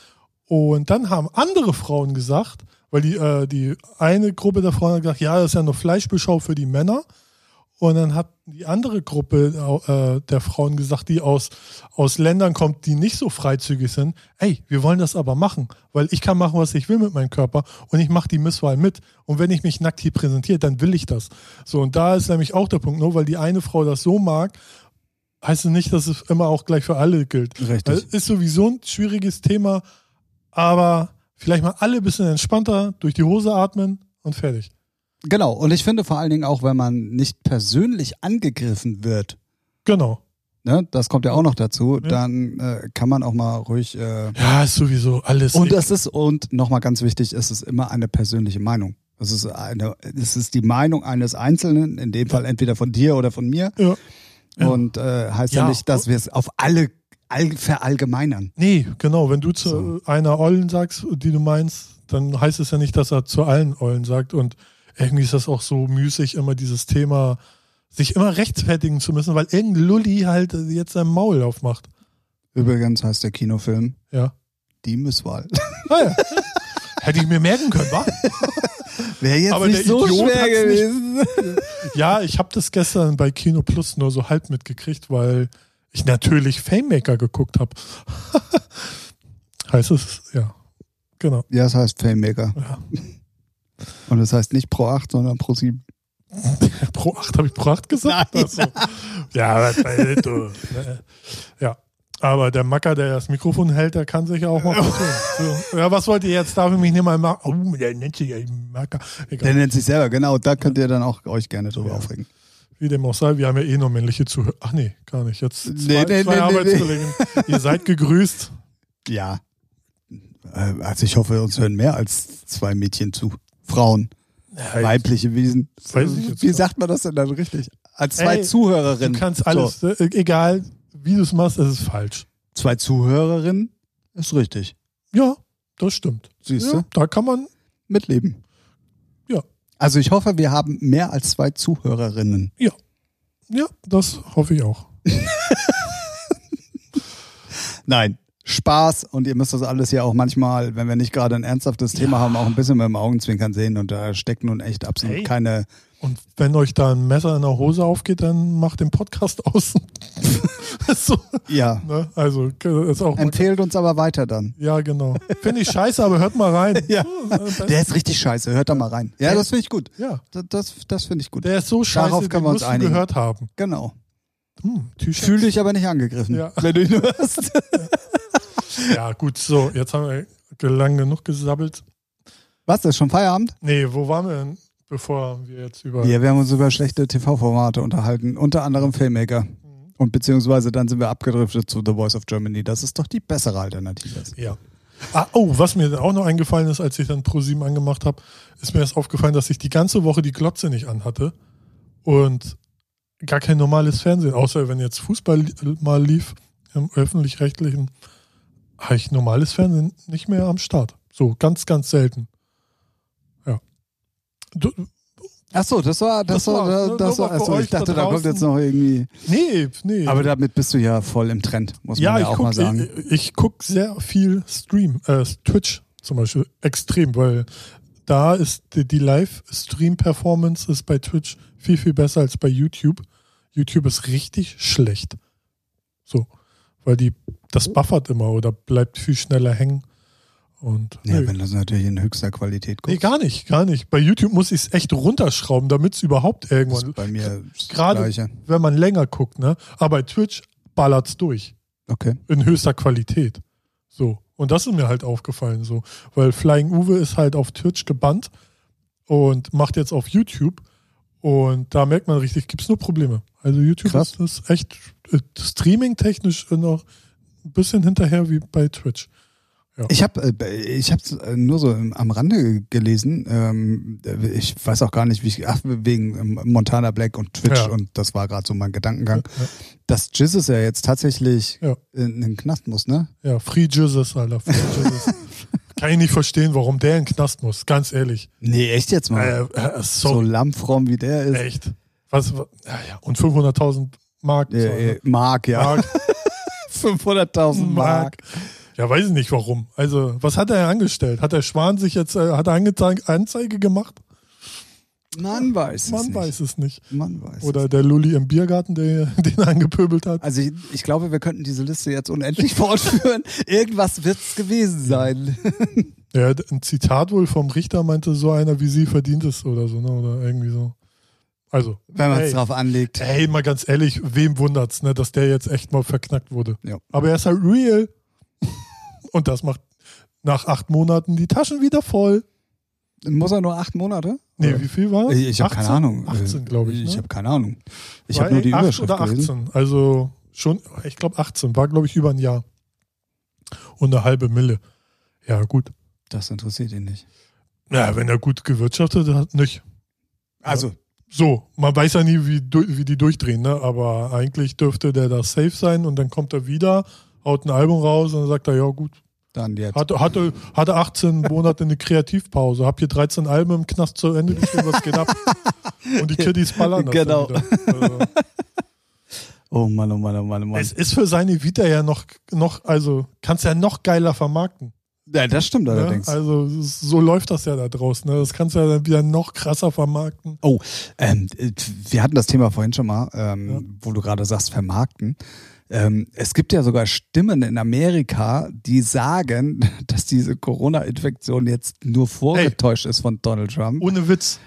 Und dann haben andere Frauen gesagt, weil die, äh, die eine Gruppe der Frauen hat gesagt, ja, das ist ja nur Fleischbeschau für die Männer. Und dann hat die andere Gruppe äh, der Frauen gesagt, die aus, aus Ländern kommt, die nicht so freizügig sind, ey, wir wollen das aber machen, weil ich kann machen, was ich will mit meinem Körper und ich mache die Misswahl mit. Und wenn ich mich nackt hier präsentiere, dann will ich das. So, und da ist nämlich auch der Punkt, nur weil die eine Frau das so mag, heißt es nicht, dass es immer auch gleich für alle gilt. Richtig. Weil ist sowieso ein schwieriges Thema, aber vielleicht mal alle ein bisschen entspannter durch die Hose atmen und fertig. Genau. Und ich finde vor allen Dingen auch, wenn man nicht persönlich angegriffen wird, Genau. ne, das kommt ja auch noch dazu, Ja. dann äh, kann man auch mal ruhig. Äh, Ja, ist sowieso alles. und das ist, und nochmal ganz wichtig, es ist immer eine persönliche Meinung. Es ist, eine, es ist die Meinung eines Einzelnen, in dem Fall entweder von dir oder von mir. ja. Ja. Und äh, heißt ja, Ja. nicht, dass wir es auf alle all, verallgemeinern. Nee, genau. Wenn du zu So. einer Ollen sagst, die du meinst, dann heißt es ja nicht, dass er zu allen Ollen sagt. Und irgendwie ist das auch so müßig, immer dieses Thema, sich immer rechtfertigen zu müssen, weil irgendein Lulli halt jetzt sein Maul aufmacht. Übrigens heißt der Kinofilm Ja. Die Misswahl. Ah, ja. Hätte ich mir merken können, wa? Wäre jetzt Aber nicht der so Idiot schwer hat's nicht- gewesen. Ja, ich habe das gestern bei Kino Plus nur so halb mitgekriegt, weil ich natürlich Famemaker geguckt habe. heißt es, ja. Genau. Ja, es heißt Famemaker. Ja. Und es heißt nicht Pro 8, sondern Pro 7. Pro 8, habe ich Pro 8 gesagt? Nein. Ach so. Ja, du. Ja. Aber der Macker, der das Mikrofon hält, der kann sich ja auch mal. So. Ja, was wollt ihr jetzt? Darf ich mich nicht mal machen? Oh, der nennt sich ja Macker. Der Egal. nennt sich selber, genau. Da könnt ihr dann auch euch gerne drüber Ja. aufregen. Wie dem auch sei, wir haben ja eh noch männliche Zuhörer. Ach nee, gar nicht. Jetzt zwei, Nee, nee, zwei nee, nee, Arbeitskollegen. Ihr seid gegrüßt. Ja. Äh, Also ich hoffe, uns hören mehr als zwei Mädchen zu. Frauen, weibliche Wesen. Wie sagt man das denn dann richtig? Als zwei Ey, Zuhörerinnen. Du kannst alles, äh, egal wie du es machst, es ist falsch. So, zwei Zuhörerinnen ist richtig. Ja, das stimmt. Siehst Ja, du? da kann man, Mitleben. Ja. Also ich hoffe, wir haben mehr als zwei Zuhörerinnen. ja, das hoffe ich auch. Nein. Spaß und ihr müsst das alles ja auch manchmal, wenn wir nicht gerade ein ernsthaftes Thema haben, auch ein bisschen mit dem Augenzwinkern sehen und da steckt nun echt absolut Hey. keine. Und wenn euch da ein Messer in der Hose aufgeht, dann macht den Podcast aus. so, Ja. ne? Also ist auch Empfehlt uns aber weiter dann. ja genau. Finde ich scheiße, aber hört mal rein. Ja. Äh, Der ist richtig scheiße, hört da mal rein. Ja, das finde ich gut. ja, Das, das, das finde ich gut. der ist so scheiße, Darauf können wir uns einigen. gehört haben. Genau. Hm, T-Shirts. Fühl dich aber nicht angegriffen, Ja. wenn du ihn hörst. Ja gut, so, jetzt haben wir lang genug gesabbelt. Was, das ist schon Feierabend? Nee, wo waren wir denn, bevor wir jetzt über... Ja, wir haben uns über schlechte TV-Formate unterhalten, unter anderem Filmmaker. Und beziehungsweise dann sind wir abgedriftet zu The Voice of Germany. Das ist doch die bessere Alternative. Ja. Ah, oh, was mir dann auch noch eingefallen ist, als ich dann Pro7 angemacht habe, ist mir erst aufgefallen, dass ich die ganze Woche die Glotze nicht anhatte und gar kein normales Fernsehen, außer wenn jetzt Fußball mal lief im öffentlich-rechtlichen, habe ich normales Fernsehen nicht mehr am Start. So, ganz, ganz selten. Ja. Du, Ach so, das war, das, Das war, das, ne? das war, achso, ich euch da dachte, da kommt jetzt noch irgendwie. nee, nee. Aber damit bist du ja voll im Trend, muss man ja, ja, ich auch guck, mal sagen. Ich, ich guck sehr viel Stream, äh, Twitch zum Beispiel, extrem, weil da ist die, die Live-Stream-Performance ist bei Twitch viel, viel besser als bei YouTube. YouTube ist richtig schlecht. So. Weil die, das buffert immer oder bleibt viel schneller hängen. Und Ja, nö. wenn das natürlich in höchster Qualität nee, guckst. gar nicht, gar nicht. Bei YouTube muss ich es echt runterschrauben, damit es überhaupt Das irgendwann, ist bei mir das gerade wenn man länger guckt, ne? Aber bei Twitch ballert's durch. Okay. in höchster Qualität. So. Und das ist mir halt aufgefallen so. Weil Flying Uwe ist halt auf Twitch gebannt und macht jetzt auf YouTube. Und da merkt man richtig, gibt's nur Probleme. Also YouTube Krass. ist, ist echt äh, streaming-technisch noch ein bisschen hinterher wie bei Twitch. Ich habe ich hab's äh, nur so am Rande gelesen. Ähm, ich weiß auch gar nicht, wie ich. Ach, wegen ähm, Montana Black und Twitch Ja. und das war gerade so mein Gedankengang. Ja, Dass Jizzes ja jetzt tatsächlich Ja. in den Knast muss, ne? ja Free Jesus, Alter. Free Jesus. Kann ich nicht verstehen, warum der in den Knast muss, ganz ehrlich. Nee, echt jetzt mal. Äh, äh, so lammfromm wie der ist. echt. Was, was, ja, ja. Und 500.000 Mark. Äh, äh, Mark, ja. Mark 500.000 Mark. Mark. Ja, weiß ich nicht warum. Also, was hat er angestellt? Hat der Schwan sich jetzt, äh, hat er Anzeige gemacht? Man weiß es Man nicht. weiß es nicht. Man weiß Oder es. der Lulli im Biergarten, der den angepöbelt hat. Also ich, ich glaube, wir könnten diese Liste jetzt unendlich fortführen. Irgendwas wird's gewesen sein. Ja, ein Zitat wohl vom Richter meinte, so einer wie sie verdient es oder so, ne? Oder irgendwie so. Also, Wenn man es drauf anlegt. ey, mal ganz ehrlich, wem wundert's, ne, dass der jetzt echt mal verknackt wurde. Ja. Aber er ist halt real. Und das macht nach acht Monaten die Taschen wieder voll. Muss er nur acht Monate? Nee, wie viel war es? Ich, ich habe keine Ahnung. 18, glaube ich. Ich ne? habe keine Ahnung. Ich habe nur die acht Überschrift oder 18. gelesen. Also schon, ich glaube 18. War, glaube ich, über ein Jahr. Und eine halbe Mille. Ja, gut. Das interessiert ihn nicht. Ja, wenn er gut gewirtschaftet hat, nicht. Also, So, man weiß ja nie, wie, wie die durchdrehen, ne? aber eigentlich dürfte der da safe sein und dann kommt er wieder, haut ein Album raus und dann sagt er, ja gut, dann jetzt. hatte, hatte, hatte 18 Monate eine Kreativpause, hab hier 13 Alben im Knast zu Ende geschrieben, was geht ab? Und die Kiddies ballern das Genau. Also, Oh Mann, oh Mann, oh Mann, oh Mann. es ist für seine Vita ja noch, noch also kannst ja noch geiler vermarkten. Ja, das stimmt Ne? allerdings. Also es- so läuft das ja da draußen. Ne? Das kannst du ja dann wieder noch krasser vermarkten. Oh, ähm, äh, wir hatten das Thema vorhin schon mal, ähm, Ja. wo du gerade sagst, vermarkten. Ähm, es gibt ja sogar Stimmen in Amerika, die sagen, dass diese Corona-Infektion jetzt nur vorgetäuscht ist von Donald Trump, Ohne Witz.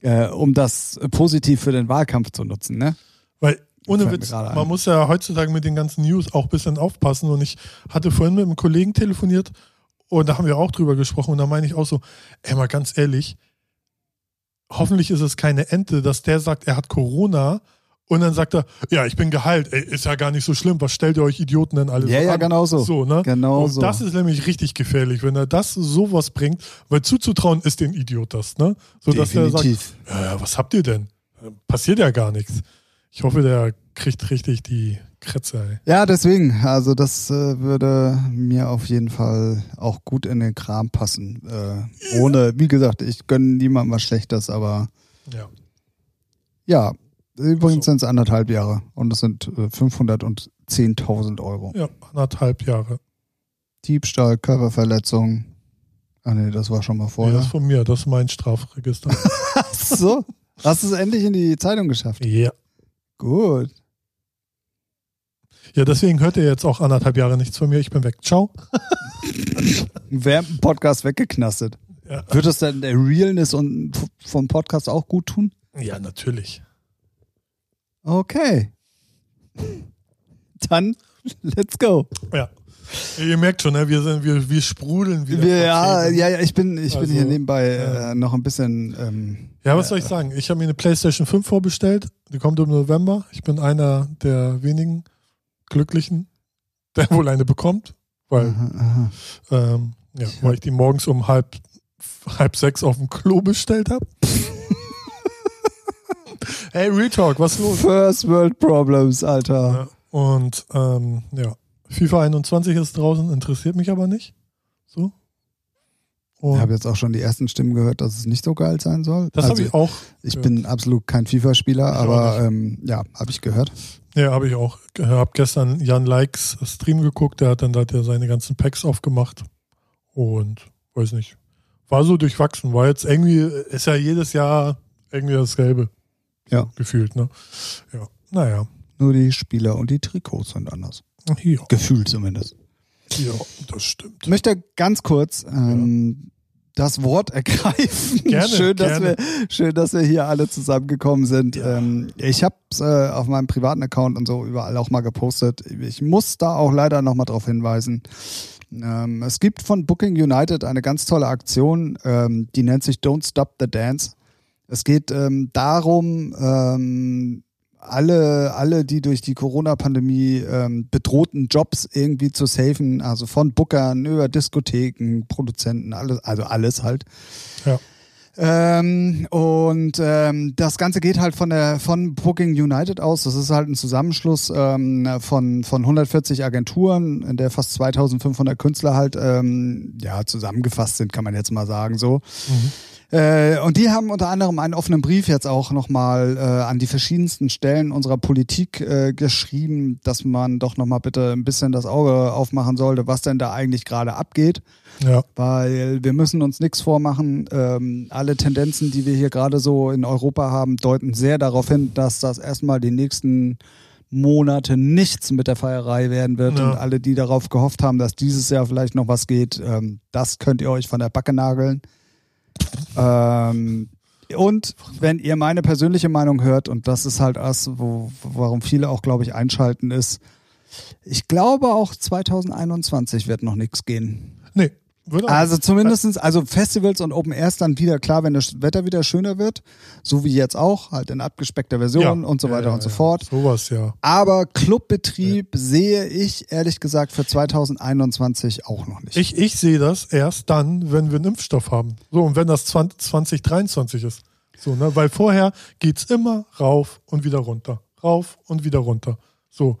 äh, um das positiv für den Wahlkampf zu nutzen. Ne? Weil, ohne Witz, man muss ja heutzutage mit den ganzen News auch ein bisschen aufpassen. Und ich hatte vorhin mit einem Kollegen telefoniert und da haben wir auch drüber gesprochen. Und da meine ich auch so, ey, mal ganz ehrlich, hoffentlich ist es keine Ente, dass der sagt, er hat Corona und dann sagt er, ja, ich bin geheilt, ey, ist ja gar nicht so schlimm, was stellt ihr euch Idioten denn alle Ja, so ja, an? genau so. So, ne? Genau und so. das ist nämlich richtig gefährlich, wenn er das sowas bringt, weil zuzutrauen ist den Idiot das, ne? So dass er sagt, ja, was habt ihr denn? Passiert ja gar nichts. Ich hoffe, der kriegt richtig die Kretze, ey. Ja, deswegen, also das äh, würde mir auf jeden Fall auch gut in den Kram passen. Äh, ohne, wie gesagt, ich gönne niemandem was Schlechtes, aber Ja. ja, übrigens So. sind es anderthalb Jahre und es sind äh, 510.000 Euro. Ja, anderthalb Jahre. Diebstahl, Körperverletzung. Ah nee, das war schon mal Nee, vorher. das ist von mir, das ist mein Strafregister. Ach so, hast du es endlich in die Zeitung geschafft? ja. Gut. Ja, deswegen hört ihr jetzt auch anderthalb Jahre nichts von mir. Ich bin weg. Ciao. Dem Podcast weggeknastet. Ja, Wird es dann der Realness und vom Podcast auch gut tun? ja natürlich. Okay. Dann, let's go. Ja. Ihr merkt schon, ne? wir, sind, wir, wir sprudeln wieder. Wir, ja, ja, ja, ich bin, ich bin Also, hier nebenbei ja. äh, noch ein bisschen. Ähm, Ja, was soll ich sagen? Ich habe mir eine PlayStation 5 vorbestellt. Die kommt im November. Ich bin einer der wenigen Glücklichen, der wohl eine bekommt, weil, aha, aha. ähm, ja, Ich weil ich die morgens um halb, halb sechs auf dem Klo bestellt habe. Hey, Retalk, was ist los? First World Problems, Alter. Und ähm, ja, FIFA 21 ist draußen, interessiert mich aber nicht. So. Ich Und habe jetzt auch schon die ersten Stimmen gehört, dass es nicht so geil sein soll. das also, habe ich auch. ich ja. bin absolut kein FIFA-Spieler, Ich aber ähm, ja, habe ich gehört. Ja, habe ich auch. Ich habe gestern Jan Likes Stream geguckt, der hat dann da hat er seine ganzen Packs aufgemacht und weiß nicht. war so durchwachsen. War jetzt irgendwie, ist ja jedes Jahr irgendwie dasselbe. Ja. Gefühlt, ne? Ja. Naja. Nur die Spieler und die Trikots sind anders. Ja, Gefühlt zumindest. ja das stimmt. Ich möchte ganz kurz ähm, das Wort ergreifen. Gerne, schön, dass gerne. wir schön, dass wir hier alle zusammengekommen sind. Ja. Ähm, ich habe es äh, auf meinem privaten Account und so überall auch mal gepostet. Ich muss da auch leider noch mal darauf hinweisen. Ähm, es gibt von Booking United eine ganz tolle Aktion, ähm, die nennt sich Don't Stop the Dance. Es geht ähm, darum, ähm, alle, alle, die durch die Corona-Pandemie ähm, bedrohten Jobs irgendwie zu safen, also von Bookern über Diskotheken, Produzenten, alles, also alles halt. Ja. Ähm, und ähm, das Ganze geht halt von der von Booking United aus. Das ist halt ein Zusammenschluss ähm, von von 140 Agenturen, in der fast 2.500 Künstler halt ähm, ja zusammengefasst sind, kann man jetzt mal sagen so. Äh, und die haben unter anderem einen offenen Brief jetzt auch nochmal äh, an die verschiedensten Stellen unserer Politik äh, geschrieben, dass man doch nochmal bitte ein bisschen das Auge aufmachen sollte, was denn da eigentlich gerade abgeht. Ja. Weil wir müssen uns nichts vormachen. Ähm, alle Tendenzen, die wir hier gerade so in Europa haben, deuten sehr darauf hin, dass das erstmal die nächsten Monate nichts mit der Feierei werden wird. Ja. Und alle, die darauf gehofft haben, dass dieses Jahr vielleicht noch was geht, ähm, das könnt ihr euch von der Backe nageln. Ähm, und wenn ihr meine persönliche Meinung hört, und das ist halt das, wo, warum viele auch, glaube ich, einschalten, ist, ich glaube auch 2021 wird noch nichts gehen. Nee. Also zumindestens, also Festivals und Open Airs dann wieder klar, wenn das Wetter wieder schöner wird, so wie jetzt auch, halt in abgespeckter Version und so Ja, weiter ja, und so ja. fort. Sowas, ja. Aber Clubbetrieb sehe ich ehrlich gesagt für 2021 auch noch nicht. Ich, ich sehe das erst dann, wenn wir einen Impfstoff haben. So, und wenn das 20, 2023 ist. So, ne? Weil vorher geht's immer rauf und wieder runter. Rauf und wieder runter. So.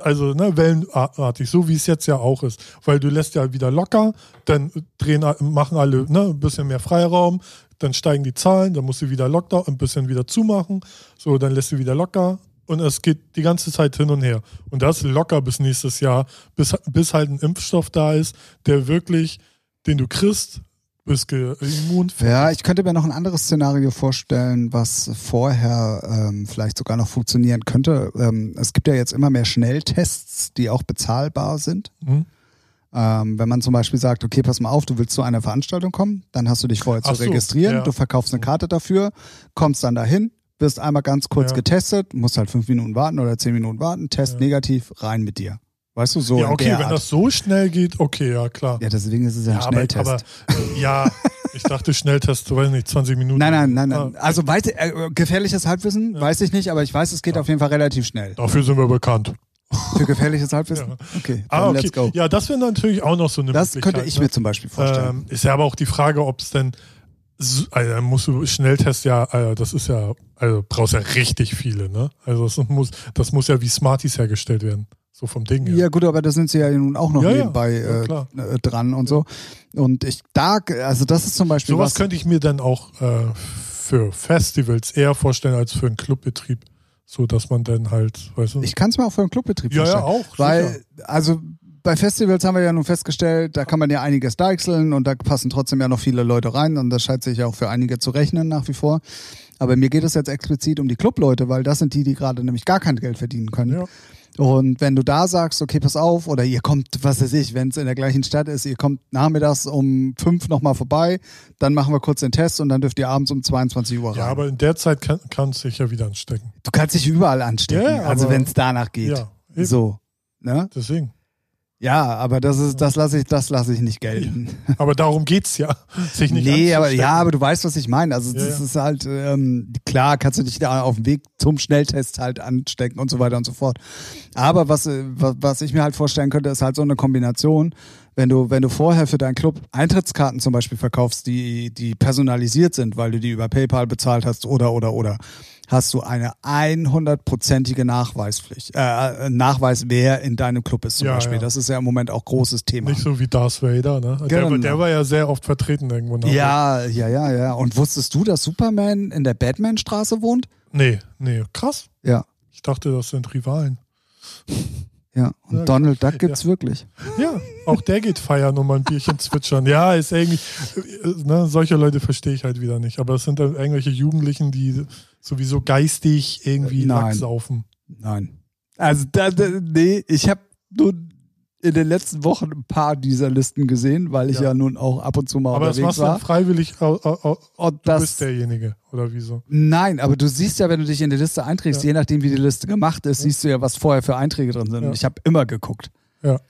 Also, ne, wellenartig, so wie es jetzt ja auch ist. Weil du lässt ja wieder locker, dann drehen, machen alle ne, ein bisschen mehr Freiraum, dann steigen die Zahlen, dann musst du wieder locker, ein bisschen wieder zumachen. So, dann lässt du wieder locker. Und es geht die ganze Zeit hin und her. Und das locker bis nächstes Jahr, bis, bis halt ein Impfstoff da ist, der wirklich, den du kriegst, bist ge- immun. Ja, ich könnte mir noch ein anderes Szenario vorstellen, was vorher ähm, vielleicht sogar noch funktionieren könnte. Ähm, es gibt ja jetzt immer mehr Schnelltests, die auch bezahlbar sind. Mhm. Ähm, wenn man zum Beispiel sagt, okay, pass mal auf, du willst zu einer Veranstaltung kommen, dann hast du dich vorher Ach zu so, registrieren, ja. du verkaufst eine Karte dafür, kommst dann dahin, wirst einmal ganz kurz Ja. getestet, musst halt fünf Minuten warten oder zehn Minuten warten, Test Ja. negativ, rein mit dir. Weißt du, so ja, okay, wenn Art. das so schnell geht, okay, ja, klar. ja, deswegen ist es ja ein Ja, aber, Schnelltest. aber äh, ja, ich dachte Schnelltest, weiß nicht, 20 Minuten. Nein, nein, nein, nein. Ah, Also weiß, äh, gefährliches Halbwissen, weiß ich nicht, aber ich weiß, es geht auf jeden Fall relativ schnell. Dafür sind wir bekannt. Für gefährliches Halbwissen? Ja. Okay, Ah, okay. let's go. Ja, das wäre natürlich auch noch so eine das könnte ich ne? mir zum Beispiel vorstellen. Ähm, ist ja aber auch die Frage, ob es denn, so- also dann musst du Schnelltest ja, also das ist ja, also brauchst ja richtig viele, ne? Also das muss, das muss ja wie Smarties hergestellt werden. So vom Ding her. ja gut, aber da sind sie ja nun auch noch Ja, ja. nebenbei Ja, äh, äh, dran und so. Und ich da, also das ist zum Beispiel Sowas was. könnte ich mir dann auch äh, für Festivals eher vorstellen als für einen Clubbetrieb. So dass man dann halt, weißt du. Ich kann es mir auch für einen Clubbetrieb ja, ja, vorstellen. auch. Weil, sicher. also bei Festivals haben wir ja nun festgestellt, da kann man ja einiges deichseln und da passen trotzdem ja noch viele Leute rein und das scheint sich ja auch für einige zu rechnen nach wie vor. Aber mir geht es jetzt explizit um die Clubleute, weil das sind die, die gerade nämlich gar kein Geld verdienen können. Ja. Und wenn du da sagst, okay, pass auf, oder ihr kommt, was weiß ich, wenn es in der gleichen Stadt ist, ihr kommt nachmittags um fünf nochmal vorbei, dann machen wir kurz den Test und dann dürft ihr abends um 22 Uhr rein. Ja, aber in der Zeit kann, kann es sich ja wieder anstecken. du kannst dich überall anstecken, Ja, also wenn es danach geht. Ja, eben. so. Ne? Deswegen. Ja, aber das ist, das lasse ich, das lasse ich nicht gelten. Aber darum geht's ja. Sich nicht nee, aber ja, aber du weißt, was ich meine. Also das ja. ist halt ähm, klar, kannst du dich da auf dem Weg zum Schnelltest halt anstecken und so weiter und so fort. Aber was äh, wa- was ich mir halt vorstellen könnte, ist halt so eine Kombination, wenn du wenn du vorher für deinen Club Eintrittskarten zum Beispiel verkaufst, die die personalisiert sind, weil du die über PayPal bezahlt hast oder oder oder hast du eine 100-prozentige Nachweispflicht, äh, Nachweis, wer in deinem Club ist zum Ja, Beispiel. ja. Das ist ja im Moment auch großes Thema. Nicht so wie Darth Vader, ne? Der, Genau. war- der war ja sehr oft vertreten irgendwo. ne? Ja, ja, ja, ja. Und wusstest du, dass Superman in der Batman-Straße wohnt? Nee, nee, krass. Ja. Ich dachte, das sind Rivalen. Ja, und Ja, Donald Duck gibt's wirklich. Ja, auch der geht feiern und mal ein Bierchen zwitschern. Ja, ist irgendwie, ne, solche Leute verstehe ich halt wieder nicht. Aber es sind dann irgendwelche Jugendlichen, die sowieso geistig irgendwie Äh, Nein. Lack saufen. Nein. Also, da, da, nee, ich habe nur in den letzten Wochen ein paar dieser Listen gesehen, weil ich ja, Ja. nun auch ab und zu mal Aber das unterwegs machst du dann war. freiwillig, au, au, Und du das, bist derjenige, oder wieso? nein, aber du siehst ja, wenn du dich in die Liste einträgst, Ja. je nachdem, wie die Liste gemacht ist, siehst du ja, was vorher für Einträge drin sind. Ja. Und ich habe immer geguckt. Ja.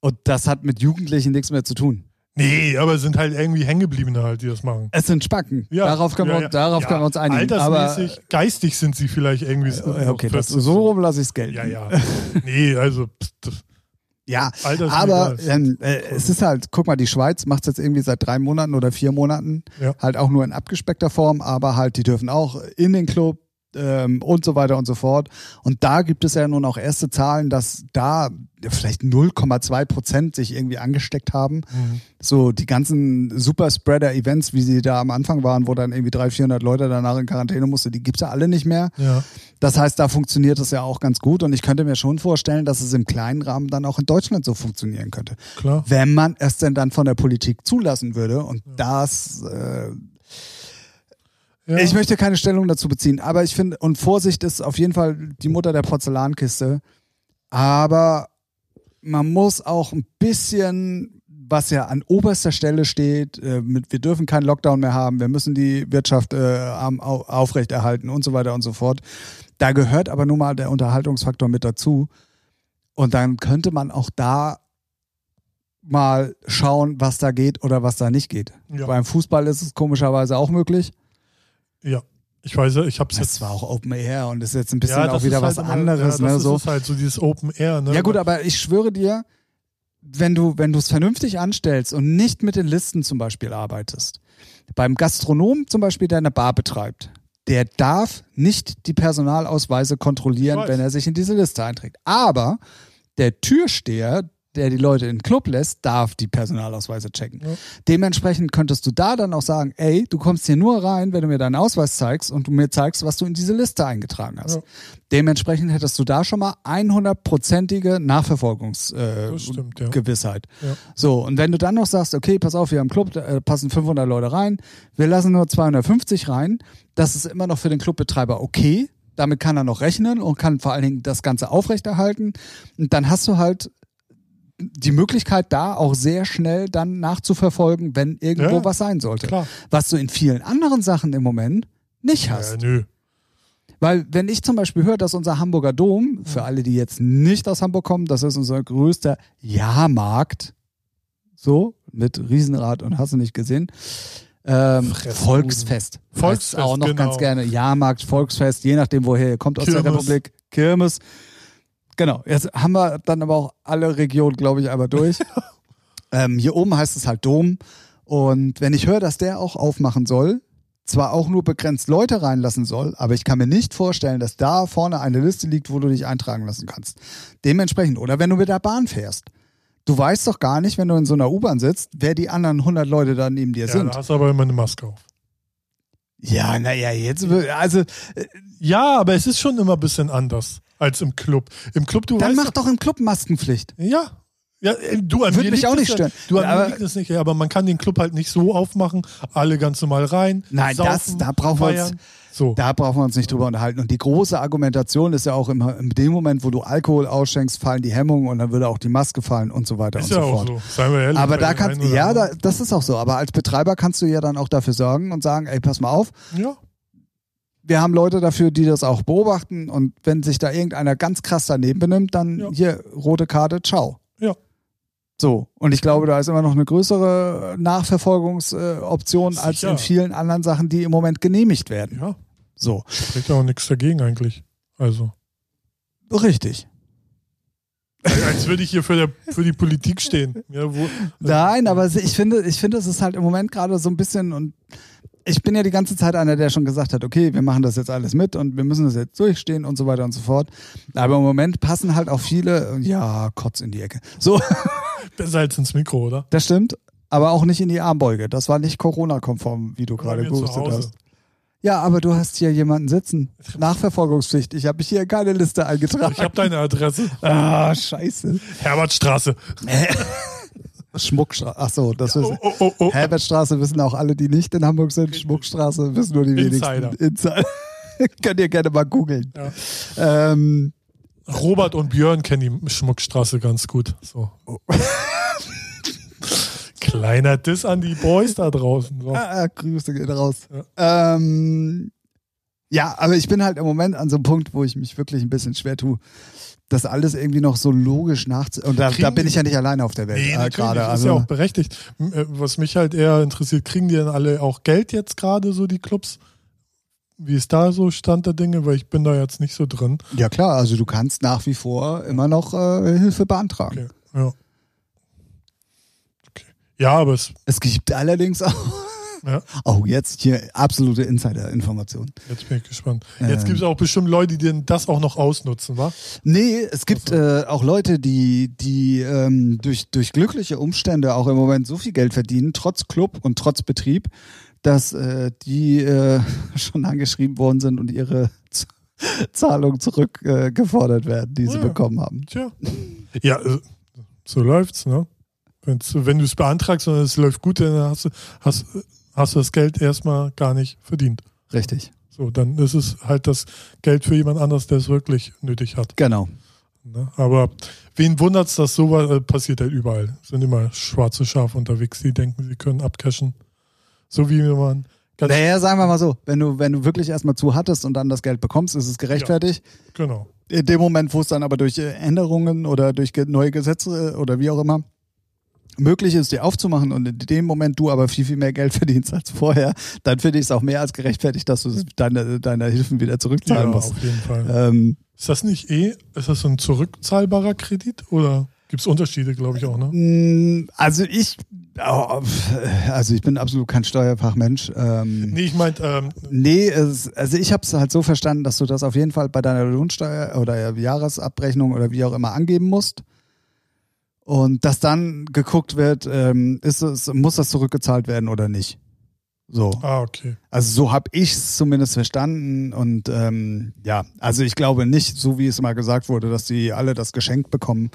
Und das hat mit Jugendlichen nichts mehr zu tun. Nee, aber es sind halt irgendwie Hängengebliebene halt, die das machen. Es sind Spacken. Ja, darauf können, ja, wir, ja. darauf Ja, können wir uns einigen. Altersmäßig, Aber, geistig sind sie vielleicht irgendwie. äh, okay, das, 40. so rum lasse ich es gelten. Ja, ja. Nee, also, pst, das, Ja, Alter aber ähm, äh, es ist halt, guck mal, die Schweiz macht es jetzt irgendwie seit drei Monaten oder vier Monaten, Ja. halt auch nur in abgespeckter Form, aber halt, die dürfen auch in den Club ähm, und so weiter und so fort. Und da gibt es ja nun auch erste Zahlen, dass da vielleicht 0,2 Prozent sich irgendwie angesteckt haben. Mhm. So die ganzen Superspreader-Events, wie sie da am Anfang waren, wo dann irgendwie 300, 400 Leute danach in Quarantäne musste, die gibt's ja alle nicht mehr. ja. Das heißt, da funktioniert es ja auch ganz gut und ich könnte mir schon vorstellen, dass es im kleinen Rahmen dann auch in Deutschland so funktionieren könnte. Klar. Wenn man es denn dann von der Politik zulassen würde und das, äh, Ja. ich möchte keine Stellung dazu beziehen, aber ich finde, und Vorsicht ist auf jeden Fall die Mutter der Porzellankiste, aber man muss auch ein bisschen, was ja an oberster Stelle steht, äh, mit, wir dürfen keinen Lockdown mehr haben, wir müssen die Wirtschaft äh, aufrechterhalten und so weiter und so fort. Da gehört aber nun mal der Unterhaltungsfaktor mit dazu. Und dann könnte man auch da mal schauen, was da geht oder was da nicht geht. Ja. Beim Fußball ist es komischerweise auch möglich. Ja. Ich weiß, ich hab's Das jetzt. war auch Open Air und ist jetzt ein bisschen ja, auch das wieder ist was halt immer- anderes. Ja, das ne, ist so. es halt so dieses Open Air. Ne? Ja gut, aber ich schwöre dir, wenn du wenn du es vernünftig anstellst und nicht mit den Listen zum Beispiel arbeitest, beim Gastronom zum Beispiel, der eine Bar betreibt, der darf nicht die Personalausweise kontrollieren, wenn er sich in diese Liste einträgt. Aber der Türsteher, der die Leute in den Club lässt, darf die Personalausweise checken. Ja. Dementsprechend könntest du da dann auch sagen, ey, du kommst hier nur rein, wenn du mir deinen Ausweis zeigst und du mir zeigst, was du in diese Liste eingetragen hast. Ja. Dementsprechend hättest du da schon mal 100-prozentige Nachverfolgungsgewissheit. Äh, ja. So, und wenn du dann noch sagst, okay, pass auf, wir haben Club, da äh, passen 500 Leute rein, wir lassen nur 250 rein, das ist immer noch für den Clubbetreiber okay. Damit kann er noch rechnen und kann vor allen Dingen das Ganze aufrechterhalten. Und dann hast du halt die Möglichkeit da auch sehr schnell dann nachzuverfolgen, wenn irgendwo Ja, was sein sollte. Klar. Was du in vielen anderen Sachen im Moment nicht Ja, hast. nö. Weil wenn ich zum Beispiel höre, dass unser Hamburger Dom, für alle, die jetzt nicht aus Hamburg kommen, das ist unser größter Jahrmarkt, so, mit Riesenrad und hast du nicht gesehen, ähm. Volksfest. Volksfest, auch noch genau. ganz gerne. Jahrmarkt, Volksfest, je nachdem, woher ihr kommt aus der Kirmes. Republik. Kirmes. Genau, jetzt haben wir dann aber auch alle Regionen, glaube ich, einmal durch. ähm, hier oben heißt es halt Dom. Und wenn ich höre, dass der auch aufmachen soll, zwar auch nur begrenzt Leute reinlassen soll, aber ich kann mir nicht vorstellen, dass da vorne eine Liste liegt, wo du dich eintragen lassen kannst. Dementsprechend, oder wenn du mit der Bahn fährst. Du weißt doch gar nicht, wenn du in so einer U-Bahn sitzt, wer die anderen 100 Leute da neben dir Ja, sind. da hast du aber immer eine Maske auf. Ja, naja, jetzt, will- also, Ja, aber es ist schon immer ein bisschen anders als im Club. Im Club, du dann mach doch im Club Maskenpflicht. Ja. Ja, äh, du, an Würde mich auch es nicht ja- stören. Du, an Aber- mir liegt es nicht, ja, aber man kann den Club halt nicht so aufmachen, alle ganz normal rein. Nein, das- saufen, da brauchen wir uns- feiern. So. Da brauchen wir uns nicht drüber unterhalten. Und die große Argumentation ist ja auch immer, in dem Moment, wo du Alkohol ausschenkst, fallen die Hemmungen und dann würde auch die Maske fallen und so weiter ist und ja so auch fort. so. Seien wir ehrlich. Aber da kannst ja, da, das ist auch so. Aber als Betreiber kannst du ja dann auch dafür sorgen und sagen, ey, pass mal auf, Ja, wir haben Leute dafür, die das auch beobachten und wenn sich da irgendeiner ganz krass daneben benimmt, dann Ja. hier rote Karte, ciao. Ja. So, und ich glaube, da ist immer noch eine größere Nachverfolgungsoption als Sicher. in vielen anderen Sachen, die im Moment genehmigt werden. ja. So, Spricht auch nichts dagegen eigentlich. Also. richtig. Als würde ich hier für, der, für die Politik stehen. Ja, wo, Nein, aber ich finde, ich finde, es ist halt im Moment gerade so ein bisschen und ich bin ja die ganze Zeit einer, der schon gesagt hat, okay, wir machen das jetzt alles mit und wir müssen das jetzt durchstehen und so weiter und so fort. Aber im Moment passen halt auch viele, ja, Kotz in die Ecke. So, Besser als ins Mikro, oder? das stimmt, aber auch nicht in die Armbeuge. Das war nicht Corona-konform, wie du gerade gehustet hast. Ja, aber du hast hier jemanden sitzen. Nachverfolgungspflicht. Ich habe mich hier in keine Liste eingetragen. Ich habe deine Adresse. ah, scheiße. Herbertstraße. Schmuckstraße. Ach so, das wissen. Oh, oh, oh. Herbertstraße wissen auch alle, die nicht in Hamburg sind. Schmuckstraße wissen nur die Insider. wenigsten. Insider. Könnt ihr gerne mal googeln. Ja. Ähm, Robert und Björn kennen die Schmuckstraße ganz gut. So. Oh. Kleiner Diss an die Boys da draußen. So. ah, Grüße gehen raus. Ja. Ähm, ja, aber ich bin halt im Moment an so einem Punkt, wo ich mich wirklich ein bisschen schwer tue, das alles irgendwie noch so logisch nachzu... Und da, da bin ich ja nicht alleine auf der Welt Nee, äh, gerade. das Also, ist ja auch berechtigt. Äh, Was mich halt eher interessiert, kriegen die denn alle auch Geld jetzt gerade, so die Clubs? Wie ist da so Stand der Dinge? Weil ich bin da jetzt nicht so drin. ja klar, also du kannst nach wie vor immer noch äh, Hilfe beantragen. Okay. Ja. Okay. Ja, aber es, Es gibt allerdings auch... Ja. Oh, jetzt hier absolute Insider-Information. jetzt bin ich gespannt. Jetzt Ähm. gibt es auch bestimmt Leute, die das auch noch ausnutzen, wa? Nee, es gibt äh, auch Leute, die, die ähm, durch, durch glückliche Umstände auch im Moment so viel Geld verdienen, trotz Club und trotz Betrieb, dass äh, die äh, schon angeschrieben worden sind und ihre Z Zahlung zurückgefordert äh, werden, die sie Ja. bekommen haben. Tja. Ja, äh, so läuft's, ne? Wenn's, wenn du es beantragst und es läuft gut, dann hast du, hast, hast du das Geld erstmal gar nicht verdient. Richtig. So, dann ist es halt das Geld für jemand anders, der es wirklich nötig hat. Genau. Ne? Aber wen wundert's, dass sowas äh, passiert halt überall. Es sind immer schwarze Schafe unterwegs, die denken, sie können abcashen. So wie man ganz Naja, sagen wir mal so, wenn du, wenn du wirklich erstmal zu hattest und dann das Geld bekommst, ist es gerechtfertigt. genau. In dem Moment, wo es dann aber durch äh, Änderungen oder durch neue Gesetze äh, oder wie auch immer möglich ist, die aufzumachen und in dem Moment du aber viel, viel mehr Geld verdienst als vorher, dann finde ich es auch mehr als gerechtfertigt, dass du deine, deine Hilfen wieder Ja, zurückzahlen musst. auf jeden Fall. Ähm, Ist das nicht eh, ist das so ein zurückzahlbarer Kredit oder gibt es Unterschiede, glaube ich auch, ne? mh, also ich, oh, also ich bin absolut kein Steuerfachmensch. Ähm, Nee, ich meinte, ähm, Nee, es, also ich habe es halt so verstanden, dass du das auf jeden Fall bei deiner Lohnsteuer oder Jahresabrechnung oder wie auch immer angeben musst. Und dass dann geguckt wird, ähm, ist es, muss das zurückgezahlt werden oder nicht. So. ah, okay. Also so habe ich es zumindest verstanden. Und ähm, ja, also ich glaube nicht, so wie es immer gesagt wurde, dass die alle das geschenkt bekommen,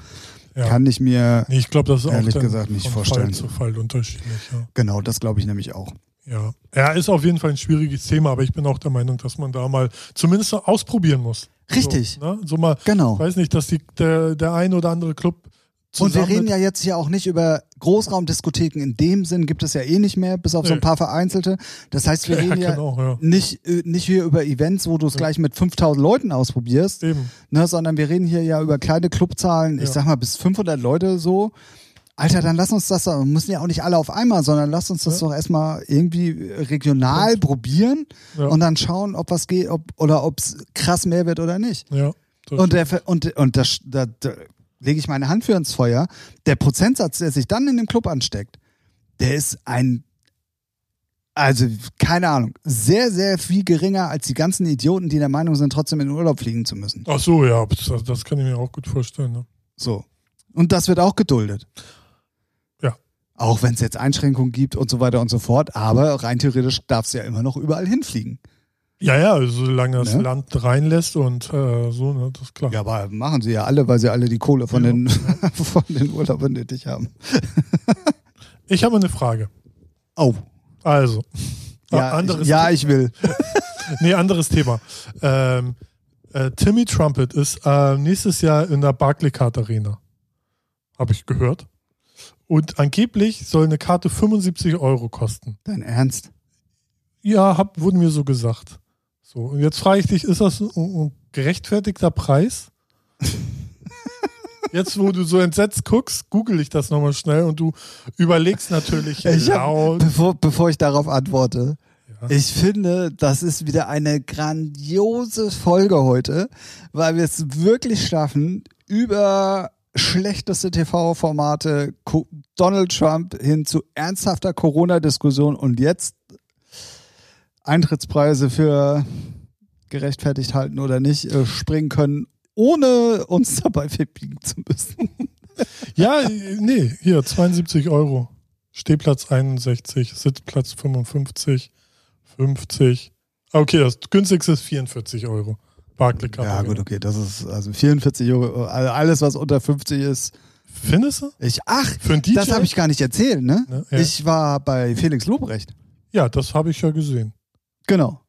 Ja. kann ich mir, Nee, ich glaube, das ist auch Ehrlich gesagt nicht vorstellen. Fall zu Fall unterschiedlich, ja. genau, das glaube ich nämlich auch. Ja. ja, ist auf jeden Fall ein schwieriges Thema, aber ich bin auch der Meinung, dass man da mal zumindest ausprobieren muss. Richtig. So, ne? so mal, Genau. weiß nicht, dass die, der, der ein oder andere Club Und wir reden ja jetzt hier auch nicht über Großraumdiskotheken. In dem Sinn gibt es ja eh nicht mehr, bis auf so ein Nee. paar vereinzelte. Das heißt, wir Ja, reden ja genau, ja. nicht, äh, nicht hier über Events, wo du es gleich mit 5000 Leuten ausprobierst, ne, sondern wir reden hier ja über kleine Clubzahlen. Ich Ja. sag mal bis 500 Leute so. Alter, dann lass uns das, doch- müssen ja auch nicht alle auf einmal, sondern lass uns das Ja. doch erstmal irgendwie regional probieren Ja. und dann schauen, ob was geht, ob, oder ob es krass mehr wird oder nicht. Ja. das- Und, der, und, und das, da, da lege ich meine Hand für ins Feuer. Der Prozentsatz, der sich dann in dem Club ansteckt, der ist ein, also keine Ahnung, sehr, sehr viel geringer als die ganzen Idioten, die der Meinung sind, trotzdem in den Urlaub fliegen zu müssen. Ach so, ja, das, das kann ich mir auch gut vorstellen. Ne? So. Und das wird auch geduldet. Ja. Auch wenn es jetzt Einschränkungen gibt und so weiter und so fort, aber rein theoretisch darfst du ja immer noch überall hinfliegen. Ja, ja, solange das Ne? Land reinlässt und äh, so, ne, das ist klar. Ja, aber machen sie ja alle, weil sie alle die Kohle von, Ja. den, von den Urlaubern nötig haben. Ich habe eine Frage. Oh. Also, Ja, ah, anderes ich, ja, ich will. Nee, anderes Thema. Ähm, äh, Timmy Trumpet ist äh, nächstes Jahr in der Barclaycard Arena. Habe ich gehört. Und angeblich soll eine Karte 75 Euro kosten. Dein Ernst? Ja, hab, wurde mir so gesagt. So, und jetzt frage ich dich, ist das ein, ein gerechtfertigter Preis? Jetzt, wo du so entsetzt guckst, google ich das nochmal schnell und du überlegst natürlich Ich hab, bevor, bevor ich darauf antworte, ich finde, das ist wieder eine grandiose Folge heute, weil wir es wirklich schaffen, über schlechteste TV-Formate, Donald Trump hin zu ernsthafter Corona-Diskussion und jetzt Eintrittspreise für gerechtfertigt halten oder nicht äh, springen können, ohne uns dabei verbiegen zu müssen. Ja, nee, hier 72 Euro. Stehplatz 61, Sitzplatz 55, 50, Okay, das günstigste ist 44 Euro. Barclaycard. Ja, gut, okay. Das ist also 44 Euro. Also alles, was unter 50 ist. Findest du? Ich, ach, Für ein DJ? das habe ich gar nicht erzählt, ne? Ne, ja. Ich war bei Felix Lobrecht. Ja, das habe ich ja gesehen. Genau.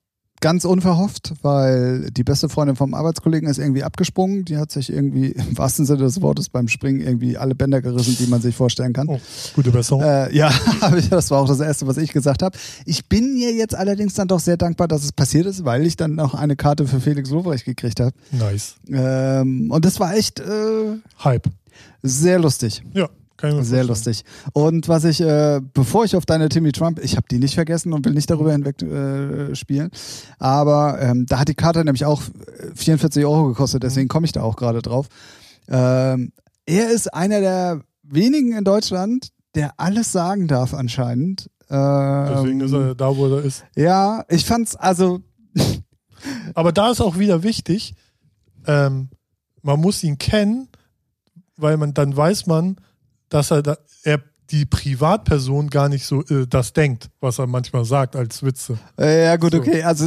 Ganz unverhofft, weil die beste Freundin vom Arbeitskollegen ist irgendwie abgesprungen. Die hat sich irgendwie im wahrsten Sinne des Wortes beim Springen irgendwie alle Bänder gerissen, die man sich vorstellen kann. Oh, gute Besserung. Äh, ja, das war auch das Erste, was ich gesagt habe. Ich bin mir jetzt allerdings dann doch sehr dankbar, dass es passiert ist, weil ich dann noch eine Karte für Felix Lobrecht gekriegt habe. nice. Ähm, und das war echt äh, Hype. sehr lustig. Ja, Sehr lustig. Und was ich, äh, bevor ich auf deine Timmy Trump, ich habe die nicht vergessen und will nicht darüber hinweg äh, spielen, aber ähm, da hat die Karte nämlich auch äh, 44 Euro gekostet, deswegen komme ich da auch gerade drauf. Ähm, er ist einer der wenigen in Deutschland, der alles sagen darf anscheinend. Ähm, Deswegen ist er da, wo er ist. Ja, ich fand's, also, Aber da ist auch wieder wichtig, ähm, man muss ihn kennen, weil man dann weiß man, dass er, da, er die Privatperson gar nicht so äh, das denkt, was er manchmal sagt als Witze. Äh, ja, gut, So. okay. Also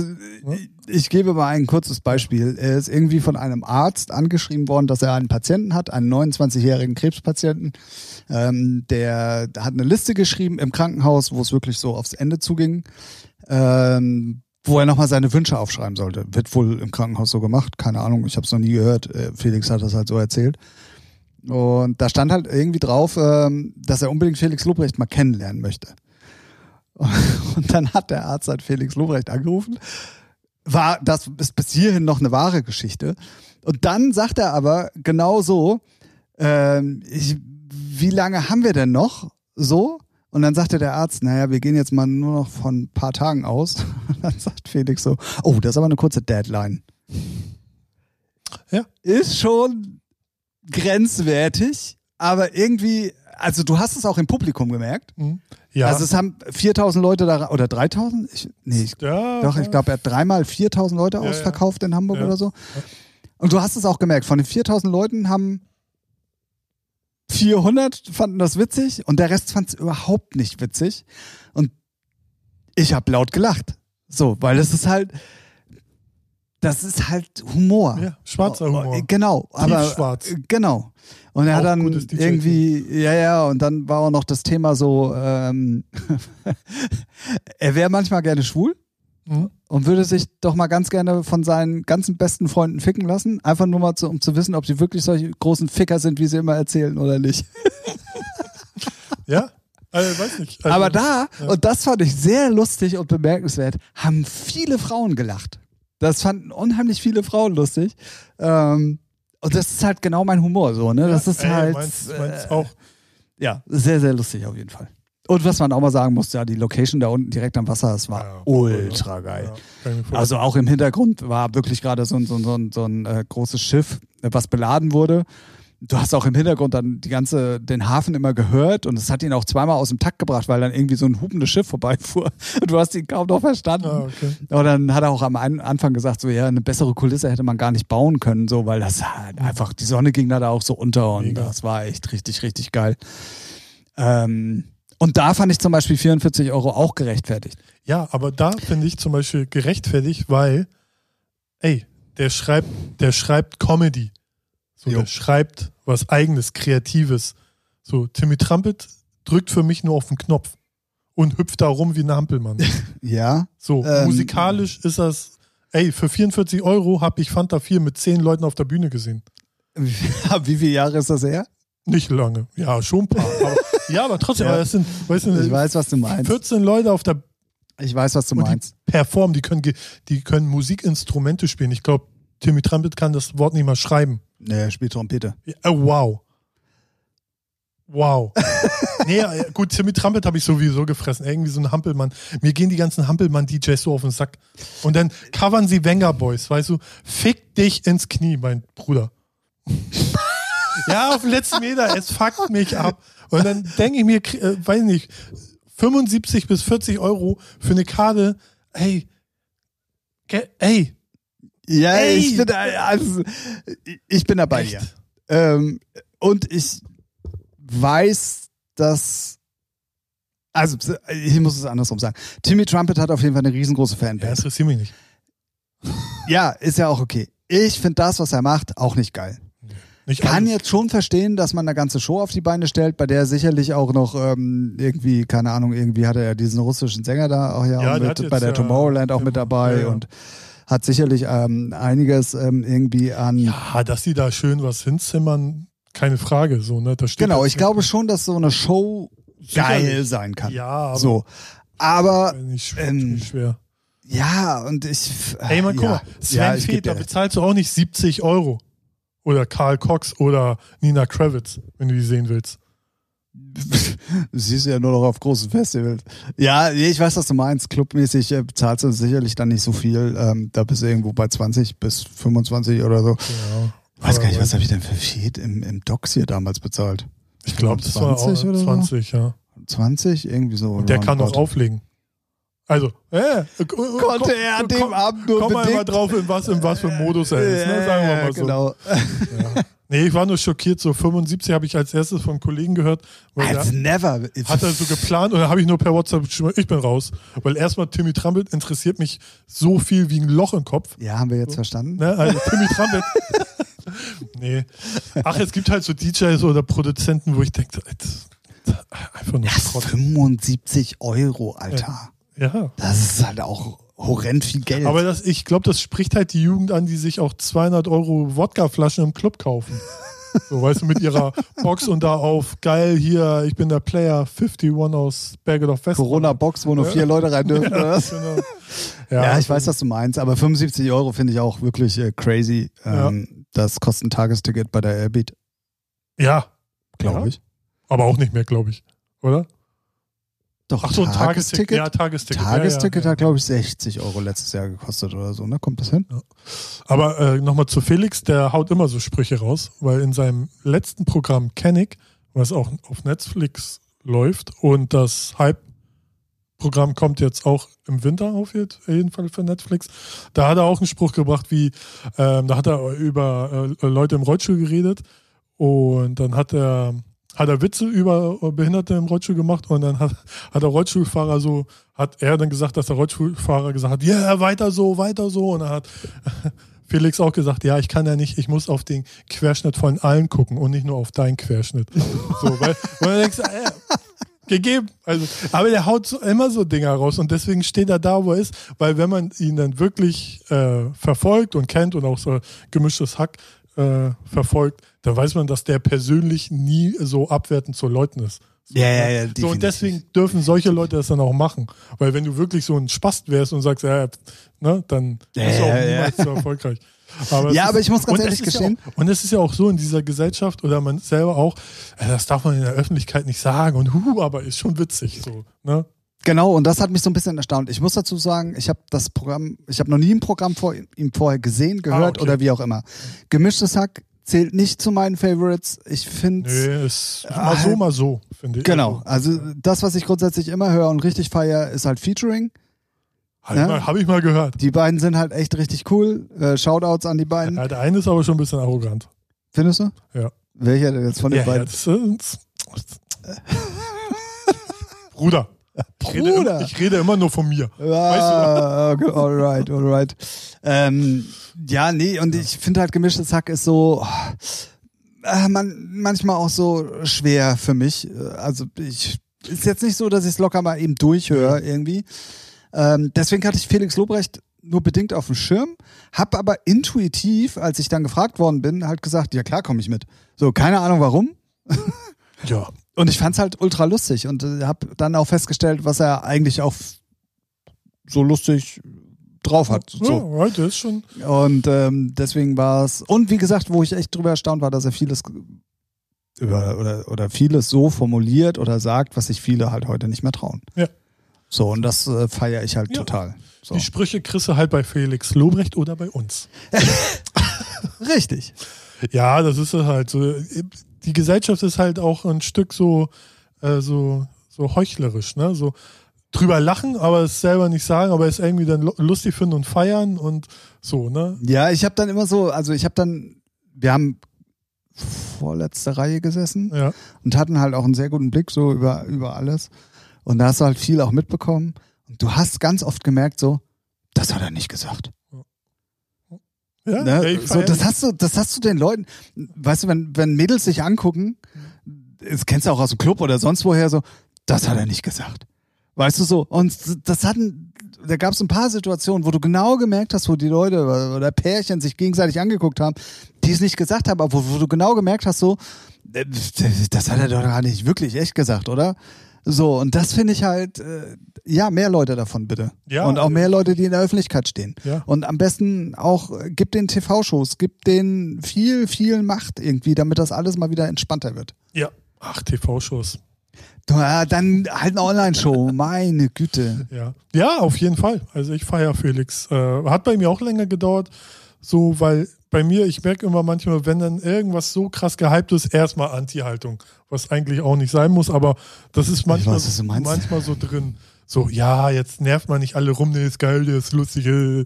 ich, ich gebe mal ein kurzes Beispiel. Er ist irgendwie von einem Arzt angeschrieben worden, dass er einen Patienten hat, einen 29-jährigen Krebspatienten. Ähm, der hat eine Liste geschrieben im Krankenhaus, wo es wirklich so aufs Ende zuging, ähm, wo er nochmal seine Wünsche aufschreiben sollte. Wird wohl im Krankenhaus so gemacht, keine Ahnung, ich habe es noch nie gehört. Äh, Felix hat das halt so erzählt. Und da stand halt irgendwie drauf, ähm, dass er unbedingt Felix Lobrecht mal kennenlernen möchte. Und dann hat der Arzt halt Felix Lobrecht angerufen. War, das ist bis hierhin noch eine wahre Geschichte. Und dann sagt er aber genau so, ähm, ich, wie lange haben wir denn noch? So? Und dann sagte der Arzt, naja, wir gehen jetzt mal nur noch von ein paar Tagen aus. Und dann sagt Felix so, oh, das ist aber eine kurze Deadline. Ja. Ist schon grenzwertig, aber irgendwie, also du hast es auch im Publikum gemerkt. Hm? Ja, Also es haben 4000 Leute da, oder 3000? Ich, nee, ich, ja, doch, ich glaube, er hat dreimal 4000 Leute Ja, ausverkauft in Hamburg oder so. Und du hast es auch gemerkt, von den 4000 Leuten haben 400 fanden das witzig und der Rest fand es überhaupt nicht witzig. Und ich habe laut gelacht. So, weil es ist halt, das ist halt Humor. ja, schwarzer Oh, Humor. oh, Genau, aber Tiefschwarz. äh, genau. Und er hat dann irgendwie, ja, ja, und dann war auch noch das Thema so, ähm, er wäre manchmal gerne schwul Hm? und würde sich doch mal ganz gerne von seinen ganzen besten Freunden ficken lassen, einfach nur mal zu, um zu wissen, ob sie wirklich solche großen Ficker sind, wie sie immer erzählen oder nicht. Ja, also, weiß nicht. Also, Aber da, ja. und das fand ich sehr lustig und bemerkenswert, haben viele Frauen gelacht. Das fanden unheimlich viele Frauen lustig. Ähm, und das ist halt genau mein Humor, so, ne? Das ist ey, halt. Meins, äh, meins auch. Ja, sehr, sehr lustig auf jeden Fall. Und was man auch mal sagen muss, ja, die Location da unten direkt am Wasser, das war Ja, ultra geil. Ja. Also auch im Hintergrund war wirklich gerade so ein, so ein, so ein, so ein äh, großes Schiff, äh, was beladen wurde. Du hast auch im Hintergrund dann die ganze, den Hafen immer gehört und es hat ihn auch zweimal aus dem Takt gebracht, weil dann irgendwie so ein hupendes Schiff vorbeifuhr und du hast ihn kaum noch verstanden. ah, okay. Und dann hat er auch am Anfang gesagt, so ja, eine bessere Kulisse hätte man gar nicht bauen können, so, weil das halt einfach, die Sonne ging da auch so unter und Mega. das war echt richtig, richtig geil. Ähm, und da fand ich zum Beispiel 44 Euro auch gerechtfertigt. Ja, aber da finde ich zum Beispiel gerechtfertigt, weil, ey, der schreibt, der schreibt Comedy. So, Jo. der schreibt was eigenes, Kreatives. So, Timmy Trumpet drückt für mich nur auf den Knopf und hüpft da rum wie ein Hampelmann. Ja. So, Ähm, musikalisch ist das, ey, für 44 Euro habe ich Fanta 4 mit 10 Leuten auf der Bühne gesehen. Wie viele Jahre ist das her? Nicht lange. Ja, schon ein paar. Aber, ja, aber trotzdem, Ja. aber das sind, weißt Ich du, weiß, was du meinst. 14 Leute auf der Ich weiß, was du Und die meinst. performen, die können, die können Musikinstrumente spielen. Ich glaube, Timmy Trumpet kann das Wort nicht mal schreiben. Nee, er spielt Trompete. Ja, oh, wow. Wow. nee, äh, gut, Timmy Trumpet habe ich sowieso gefressen. Irgendwie so ein Hampelmann. Mir gehen die ganzen Hampelmann-DJs so auf den Sack. Und dann covern sie Wenger Boys, weißt du? Fick dich ins Knie, mein Bruder. ja, auf den letzten Meter, es fuckt mich ab. Und dann denke ich mir, äh, weiß nicht, 75 bis 40 Euro für eine Karte, ey, ge- ey, Ja, Ey! ich bin, also, ich bin dabei echt. hier. Ähm, und ich weiß, dass Also, ich muss es andersrum sagen. Timmy Trumpet hat auf jeden Fall eine riesengroße Ja, Fanbase. interessiert mich nicht. Ja, ist ja auch okay. Ich finde das, was er macht, auch nicht geil. nicht Kann jetzt schon verstehen, dass man eine ganze Show auf die Beine stellt, bei der sicherlich auch noch ähm, irgendwie, keine Ahnung, irgendwie hatte er diesen russischen Sänger da auch ja, Ja, auch der mit, jetzt bei der ja- Tomorrowland auch mit dabei Ja, ja. und hat sicherlich ähm, einiges ähm, irgendwie an. Ja, dass die da schön was hinzimmern, keine Frage. So, ne? Da steht genau, jetzt ich glaube schon, dass so eine Show geil Sicherlich. sein kann. Ja, aber so. Aber nicht, ähm, schwer. ja, und ich. Ey, man, guck ja, mal, Sven ja, recht. bezahlst du auch nicht 70 Euro. Oder Karl Cox oder Nina Kravitz, wenn du die sehen willst. Du siehst ja nur noch auf großen Festivals. Ja, ich weiß, was du meinst. Clubmäßig äh, bezahlst du sicherlich dann nicht so viel. Ähm, da bist du irgendwo bei 20 bis 25 oder so. Genau. Weiß gar nicht, was habe ich denn für Feed im, im Docs hier damals bezahlt? Ich glaube, das war auch 20 oder so? 20, ja. 20? Irgendwie so. Und der kann noch auflegen. Also, äh, Konnte er an dem Abend nur Komm mal bedingt. drauf, in was, in was für Modus er ist, ne? sagen wir mal so. Genau. Ja. Nee, ich war nur schockiert, so 75 habe ich als erstes von Kollegen gehört, weil Als der, never. hat er so geplant dann habe ich nur per WhatsApp geschrieben, ich bin raus. Weil erstmal Timmy Trumpet interessiert mich so viel wie ein Loch im Kopf. ja, haben wir jetzt verstanden? Ne? Also Timmy Trumpet. nee. Ach, es gibt halt so DJs oder Produzenten, wo ich denke, einfach nur Ja, Schrott. 75 Euro, Alter. Ja. Das ist halt auch horrend viel Geld. Aber das, ich glaube, das spricht halt die Jugend an, die sich auch 200 Euro Wodkaflaschen im Club kaufen. So, weißt du, mit ihrer Box und da auf, geil, hier, ich bin der Player 51 aus Berge of West. Corona-Box, wo nur vier Leute rein dürfen, oder was? Genau. Ja, ich also- weiß, was du meinst, aber 75 Euro finde ich auch wirklich äh, crazy. Ähm, Das kostet ein Tagesticket bei der Airbeat, Ja, glaube Ja. ich. aber auch nicht mehr, glaube ich. Oder? Doch, Ach so, ein Tagesticket. Ja, Tagesticket. Tagesticket ja, ja, hat, glaube ich, 60 Euro letztes Jahr gekostet oder so, ne? Kommt das hin? Aber äh, nochmal zu Felix, der haut immer so Sprüche raus, weil in seinem letzten Programm Kennick, was auch auf Netflix läuft und das Hype-Programm kommt jetzt auch im Winter auf jeden Fall für Netflix, da hat er auch einen Spruch gebracht, wie, ähm, da hat er über äh, Leute im Rollstuhl geredet und dann hat er hat er Witze über Behinderte im Rollstuhl gemacht und dann hat, hat der Rollstuhlfahrer so, hat er dann gesagt, dass der Rollstuhlfahrer gesagt hat, ja, yeah, weiter so, weiter so. Und dann hat Felix auch gesagt, ja, ich kann ja nicht, ich muss auf den Querschnitt von allen gucken und nicht nur auf deinen Querschnitt. So, weil, weil du denkst, äh, gegeben. Also, aber der haut so, immer so Dinger raus und deswegen steht er da, wo er ist, weil wenn man ihn dann wirklich äh, verfolgt und kennt und auch so gemischtes Hack äh, verfolgt, dann weiß man, dass der persönlich nie so abwertend zu Leuten ist. So, Ja, ja, ne? ja, So, definitiv. und deswegen dürfen solche Leute das dann auch machen. Weil wenn du wirklich so ein Spast wärst und sagst, ja, ne, dann Ja, bist du auch ja, ja. niemals so erfolgreich. Aber Ja, aber ich muss ganz ehrlich gestehen- Ja auch, und es ist ja auch so in dieser Gesellschaft oder man selber auch, äh, das darf man in der Öffentlichkeit nicht sagen und hu, aber ist schon witzig so. Ne? Genau, und das hat mich so ein bisschen erstaunt. Ich muss dazu sagen, ich habe das Programm, ich habe noch nie ein Programm vor ihm vorher gesehen, gehört okay. oder wie auch immer. Gemischtes Hack zählt nicht zu meinen Favorites. Ich finde Nee, ist mal so, mal so, finde ich. Genau, also das, was ich grundsätzlich immer höre und richtig feier, ist halt Featuring. Habe ich, Ja. mal- hab ich mal gehört. Die beiden sind halt echt richtig cool. Äh, Shoutouts an die beiden. Ja, der eine ist aber schon ein bisschen arrogant. Findest du? Ja. Welcher jetzt von den Ja, ja, beiden? das ist, Bruder. Ich rede, Bruder. immer, ich rede immer nur von mir. Ah, okay, alright, alright. Ähm, ja, nee, und ich finde halt gemischtes Hack ist so äh, man, manchmal auch so schwer für mich. Äh, Also ich ist jetzt nicht so, dass ich es locker mal eben durchhöre irgendwie. Ähm, deswegen hatte ich Felix Lobrecht nur bedingt auf dem Schirm, hab aber intuitiv, als ich dann gefragt worden bin, halt gesagt, ja klar komme ich mit. So, keine Ahnung warum. Ja. Und ich fand's halt ultra lustig und äh, hab dann auch festgestellt, was er eigentlich auch so lustig drauf hat. So. Ja, das ist schon. Und ähm, deswegen war es. Und wie gesagt, wo ich echt drüber erstaunt war, dass er vieles über oder, oder vieles so formuliert oder sagt, was sich viele halt heute nicht mehr trauen. Ja. So, und das äh, feiere ich halt Ja. total. So. Die Sprüche kriegst du halt bei Felix Lobrecht oder bei uns. Richtig. Ja, das ist es halt so. Die Gesellschaft ist halt auch ein Stück so, äh, so, so heuchlerisch, ne? So drüber lachen, aber es selber nicht sagen, aber es irgendwie dann lu- lustig finden und feiern und so, ne? Ja, ich habe dann immer so, also ich habe dann, wir haben vorletzte Reihe gesessen Ja. und hatten halt auch einen sehr guten Blick so über, über alles. Und da hast du halt viel auch mitbekommen. Und du hast ganz oft gemerkt, so, das hat er nicht gesagt. Ja, Ne? So, das hast du, das hast du den Leuten, weißt du, wenn, wenn Mädels sich angucken, das kennst du auch aus dem Club oder sonst woher, so, das hat er nicht gesagt. Weißt du so? Und das hatten, da gab es ein paar Situationen, wo du genau gemerkt hast, wo die Leute oder Pärchen sich gegenseitig angeguckt haben, die es nicht gesagt haben, aber wo, wo du genau gemerkt hast, so, äh, das hat er doch gar nicht wirklich echt gesagt, oder? So, und das finde ich halt, äh, ja, mehr Leute davon bitte. Ja, und auch mehr Leute, die in der Öffentlichkeit stehen. Ja. Und am besten auch, äh, gib den TV-Shows, gib denen viel, viel Macht irgendwie, damit das alles mal wieder entspannter wird. ja. Ach, TV-Shows. Ja, dann halt eine Online-Show, meine Güte. Ja. ja, auf jeden Fall. Also ich feiere Felix. Äh, hat bei mir auch länger gedauert, so, weil bei mir, ich merke immer manchmal, wenn dann irgendwas so krass gehypt ist, erstmal Anti-Haltung, was eigentlich auch nicht sein muss, aber das ist manchmal, weiß, manchmal so drin. So, ja, jetzt nervt man nicht alle rum, der ist geil, der ist lustig. Äh.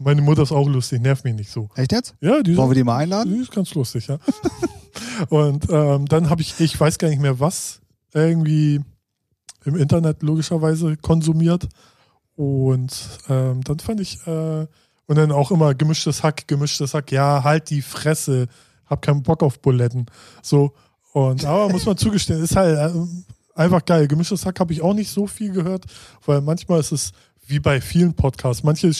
Meine Mutter ist auch lustig, nervt mich nicht so. Echt jetzt? Ja, die Wollen wir die mal einladen? die ist ganz lustig, ja. Und ähm, dann habe ich, ich weiß gar nicht mehr was, irgendwie im Internet logischerweise konsumiert. Und ähm, dann fand ich, äh, und dann auch immer gemischtes Hack, gemischtes Hack, ja, halt die Fresse, hab keinen Bock auf Buletten. So, und aber muss man zugestehen, ist halt äh, einfach geil. Gemischtes Hack habe ich auch nicht so viel gehört, weil manchmal ist es wie bei vielen Podcasts. Manche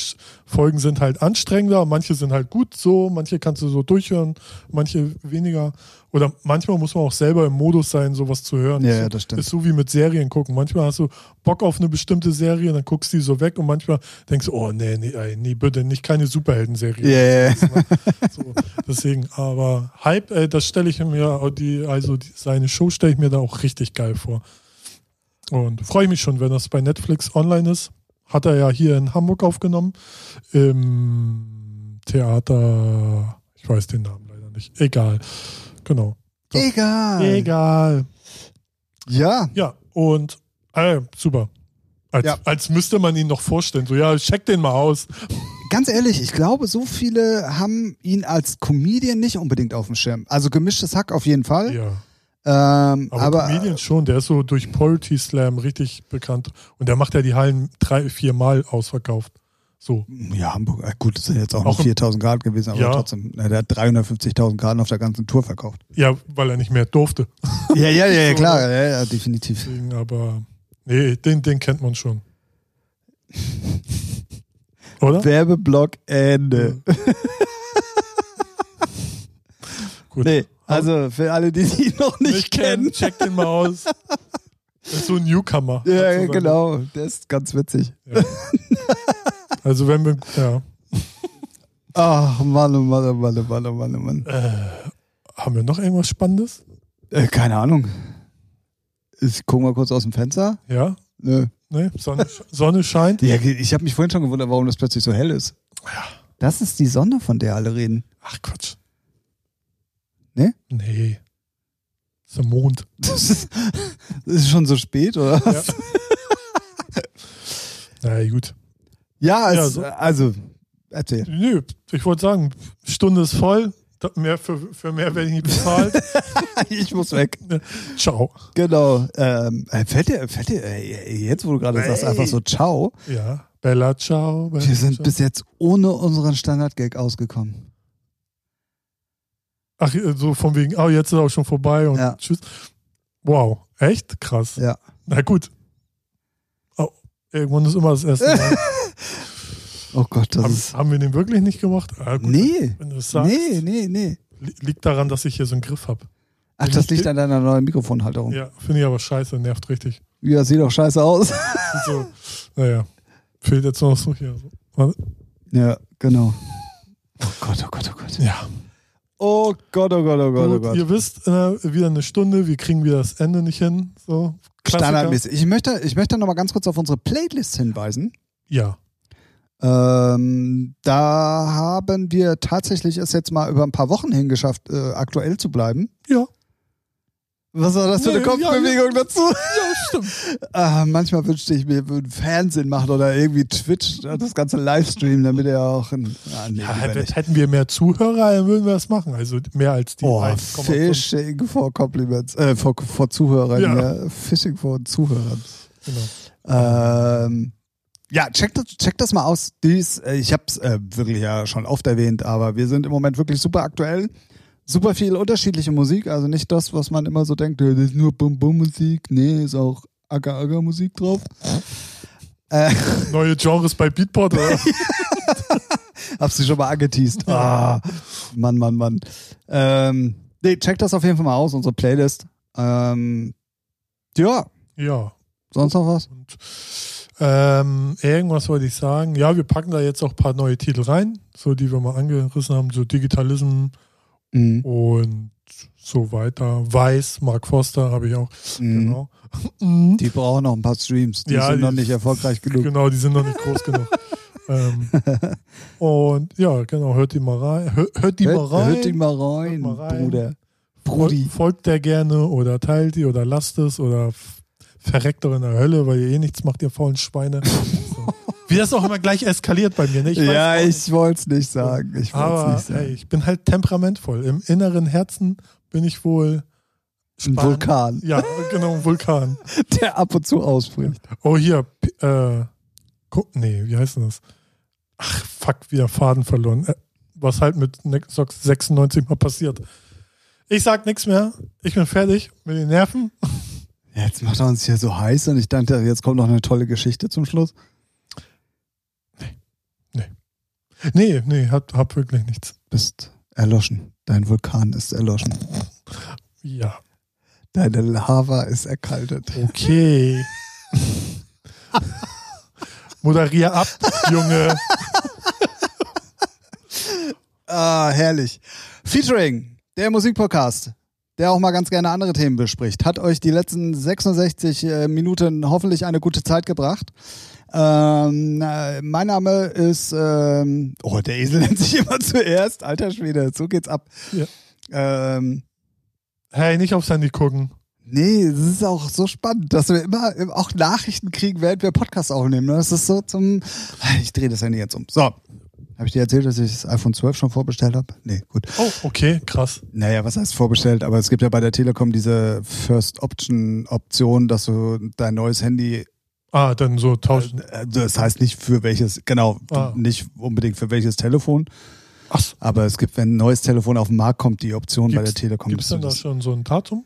Folgen sind halt anstrengender, manche sind halt gut so, manche kannst du so durchhören, manche weniger. Oder manchmal muss man auch selber im Modus sein, sowas zu hören. Ja, Ist ja, das stimmt. Ist so wie mit Serien gucken. Manchmal hast du Bock auf eine bestimmte Serie, dann guckst du die so weg und manchmal denkst du, oh nee, nee, nee, bitte nicht keine Superhelden-Serie. Yeah. So, deswegen, aber Hype, äh, das stelle ich mir, die, also die, seine Show stelle ich mir da auch richtig geil vor. Und freue ich mich schon, wenn das bei Netflix online ist. Hat er ja hier in Hamburg aufgenommen. Im Theater, ich weiß den Namen leider nicht. Egal. Genau. So. Egal. Egal. Ja. Ja, und äh, super. Als, Ja. als müsste man ihn noch vorstellen. So, ja, check den mal aus. Ganz ehrlich, ich glaube, so viele haben ihn als Comedian nicht unbedingt auf dem Schirm. Also gemischtes Hack auf jeden Fall. Ja. Ähm, Aber, aber Comedian schon, der ist so durch Poetry Slam richtig bekannt. Und der macht ja die Hallen drei, vier Mal ausverkauft. So. ja, Hamburg, äh, gut, das sind jetzt auch, Auch noch im- 4000 Grad gewesen, aber Ja. trotzdem, na, der hat 350.000 Grad auf der ganzen Tour verkauft. Ja, weil er nicht mehr durfte. ja, ja, ja, ja, klar, ja, ja, definitiv. Deswegen, aber nee, den, den kennt man schon. Oder? Werbeblock Ende. Gut. Nee, also für alle, die ihn noch nicht, Nicht kennen, kennen. check den mal aus. Das ist so ein Newcomer. Ja, sozusagen. genau, der ist ganz witzig. Ja. Also wenn wir, ja, Ach, Mann, oh Mann, oh Mann, oh Mann, oh Mann, oh Mann. haben wir noch irgendwas Spannendes? Äh, keine Ahnung. Ich guck mal kurz aus dem Fenster. Ja? Nö. Nee, Sonne, Sonne scheint. Ja, ich habe mich vorhin schon gewundert, warum das plötzlich so hell ist. Das ist die Sonne, von der alle reden. Ach Quatsch. Nee? Nee. Das ist der Mond. Das ist, das ist schon so spät, oder? Ja. Na ja, gut. Ja, Ja, es, so- also, erzähl. Nö, ich wollte sagen, Stunde ist voll. Mehr für, für mehr werde ich nicht bezahlt. ich muss weg. Ciao. Genau. Ähm, äh, fällt dir, fällt dir äh, jetzt, wo du gerade sagst, einfach so ciao. Ja. Bella, ciao. Bella, Wir sind ciao. bis jetzt ohne unseren Standard-Gag ausgekommen. Ach, so von wegen, oh, jetzt ist auch schon vorbei und Ja. tschüss. Wow, echt krass. Ja. Na gut. Irgendwann ist immer das erste Mal. Oh Gott, das haben, ist. haben wir den wirklich nicht gemacht? Ah, gut, Nee. Wenn du sagst, Nee, nee, nee. li- liegt daran, dass ich hier so einen Griff habe. Ach, das liegt an deiner neuen Mikrofonhalterung. Ja. Ja, finde ich aber scheiße, nervt richtig. sieht doch scheiße aus. So, naja, fehlt jetzt noch so hier. So. Ja, genau. Oh Gott, oh Gott, oh Gott. Ja, Oh Gott, oh Gott, oh Gott, oh Gott. ihr wisst, äh, wieder eine Stunde, wir kriegen wieder das Ende nicht hin. So, Klassiker. Standardmäßig. Ich möchte, ich möchte noch mal ganz kurz auf unsere Playlist hinweisen. Ja, Ähm, da haben wir tatsächlich es jetzt mal über ein paar Wochen hingeschafft, äh, aktuell zu bleiben. ja, Was war das für eine Nee, Kopfbewegung dazu? ja, stimmt. Ah, manchmal wünschte ich mir, würden Fernsehen machen oder irgendwie Twitch, das ganze Livestream, damit er auch. Ein, ah, nee, Ja, hätten wir mehr Zuhörer, dann würden wir das machen. Also mehr als die Oh, 1,5. Phishing vor Compliments, äh, vor, vor Zuhörern, Ja. ja. Phishing vor Zuhörern. Genau. Ähm, ja, check das, check das mal aus. Dies, äh, ich habe es äh, wirklich ja schon oft erwähnt, aber wir sind im Moment wirklich super aktuell. Super viel unterschiedliche Musik, also nicht das, was man immer so denkt, das ist nur Bum-Bum-Musik. Nee, ist auch Aga-Aga-Musik drauf. Äh, Neue Genres bei Beatport, oder? Hab's sie schon mal angeteased. Ah, Mann, Mann, Mann. Ähm, nee, check das auf jeden Fall mal aus, unsere Playlist. Ähm, ja, ja. sonst noch was? Und ähm, irgendwas wollte ich sagen. Ja, wir packen da jetzt auch ein paar neue Titel rein, so die wir mal angerissen haben, so Digitalism Mhm. und so weiter. Weiß, Mark Foster habe ich auch. Mhm. Genau. Die brauchen noch ein paar Streams. Die Ja, sind die- noch nicht erfolgreich genug. Genau, die sind noch nicht groß genug. ähm, und ja, genau, hört die mal rein. Hört, hört die mal Hört, rein. hört die mal rein, mal rein. Bruder. Fol- Brudi. Folgt der gerne oder teilt die oder lasst es oder verreckt doch in der Hölle, weil ihr eh nichts macht, ihr faulen Schweine. Wie das auch immer gleich eskaliert bei mir. Ne? Ich ja, ich wollte es nicht sagen. Ich wollte Aber es nicht sagen. ey, ich bin halt temperamentvoll. Im inneren Herzen bin ich wohl ein Span- Vulkan, Ja, genau, ein Vulkan. der ab und zu ausbricht. Oh, hier, äh, guck, nee, wie heißt denn das? Ach, fuck, wieder Faden verloren. Äh, was halt mit Nexox 96 mal passiert. Ich sag nichts mehr. Ich bin fertig mit den Nerven. Jetzt macht er uns hier so heiß und ich dachte, jetzt kommt noch eine tolle Geschichte zum Schluss. Nee, nee, hab, hab wirklich nichts. Bist erloschen. Dein Vulkan ist erloschen. Ja, Deine Lava ist erkaltet. okay. Moderier ab, Junge. Ah, herrlich. Featuring, der Musikpodcast, der auch mal ganz gerne andere Themen bespricht, hat euch die letzten 66 äh, Minuten hoffentlich eine gute Zeit gebracht. Ähm, äh, mein Name ist, ähm, oh, der Esel nennt sich immer zuerst. Alter Schwede, so geht's ab. Ja. Ähm, Hey, nicht aufs Handy gucken. Nee, es ist auch so spannend, dass wir immer auch Nachrichten kriegen, während wir Podcasts aufnehmen. Das ist so zum. Ich drehe das Handy jetzt um. So. Habe ich dir erzählt, dass ich das iPhone 12 schon vorbestellt habe? Nee, gut. Oh, okay, krass. Naja, was heißt vorbestellt? Aber es gibt ja bei der Telekom diese First Option Option, dass du dein neues Handy, Ah, dann so tauschen. äh, das heißt nicht für welches, genau, Ah. nicht unbedingt für welches Telefon, Ach, so. aber es gibt, wenn ein neues Telefon auf den Markt kommt, die Option bei der Gibt's- Telekom. Gibt es denn da schon so ein Datum?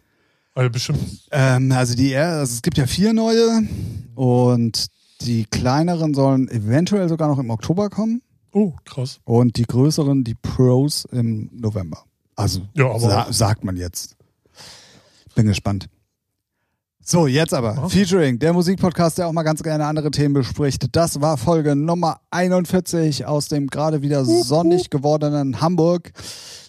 Also bestimmt. Ähm, also die also es gibt ja vier neue und die kleineren sollen eventuell sogar noch im Oktober kommen Oh, krass. und die größeren, die Pros im November. Also Ja, sa sagt man jetzt. Bin gespannt. So, jetzt aber. Ja. Featuring, der Musikpodcast, der auch mal ganz gerne andere Themen bespricht. Das war Folge Nummer 41 aus dem gerade wieder sonnig gewordenen Hamburg.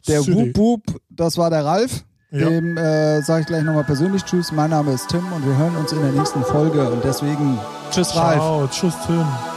Der. Wup Wup, das war der Ralf. Ja. Dem äh, sage ich gleich nochmal persönlich Tschüss. Mein Name ist Tim und wir hören uns in der nächsten Folge. Und deswegen Tschüss, Ralf. Ciao, tschüss, Tim.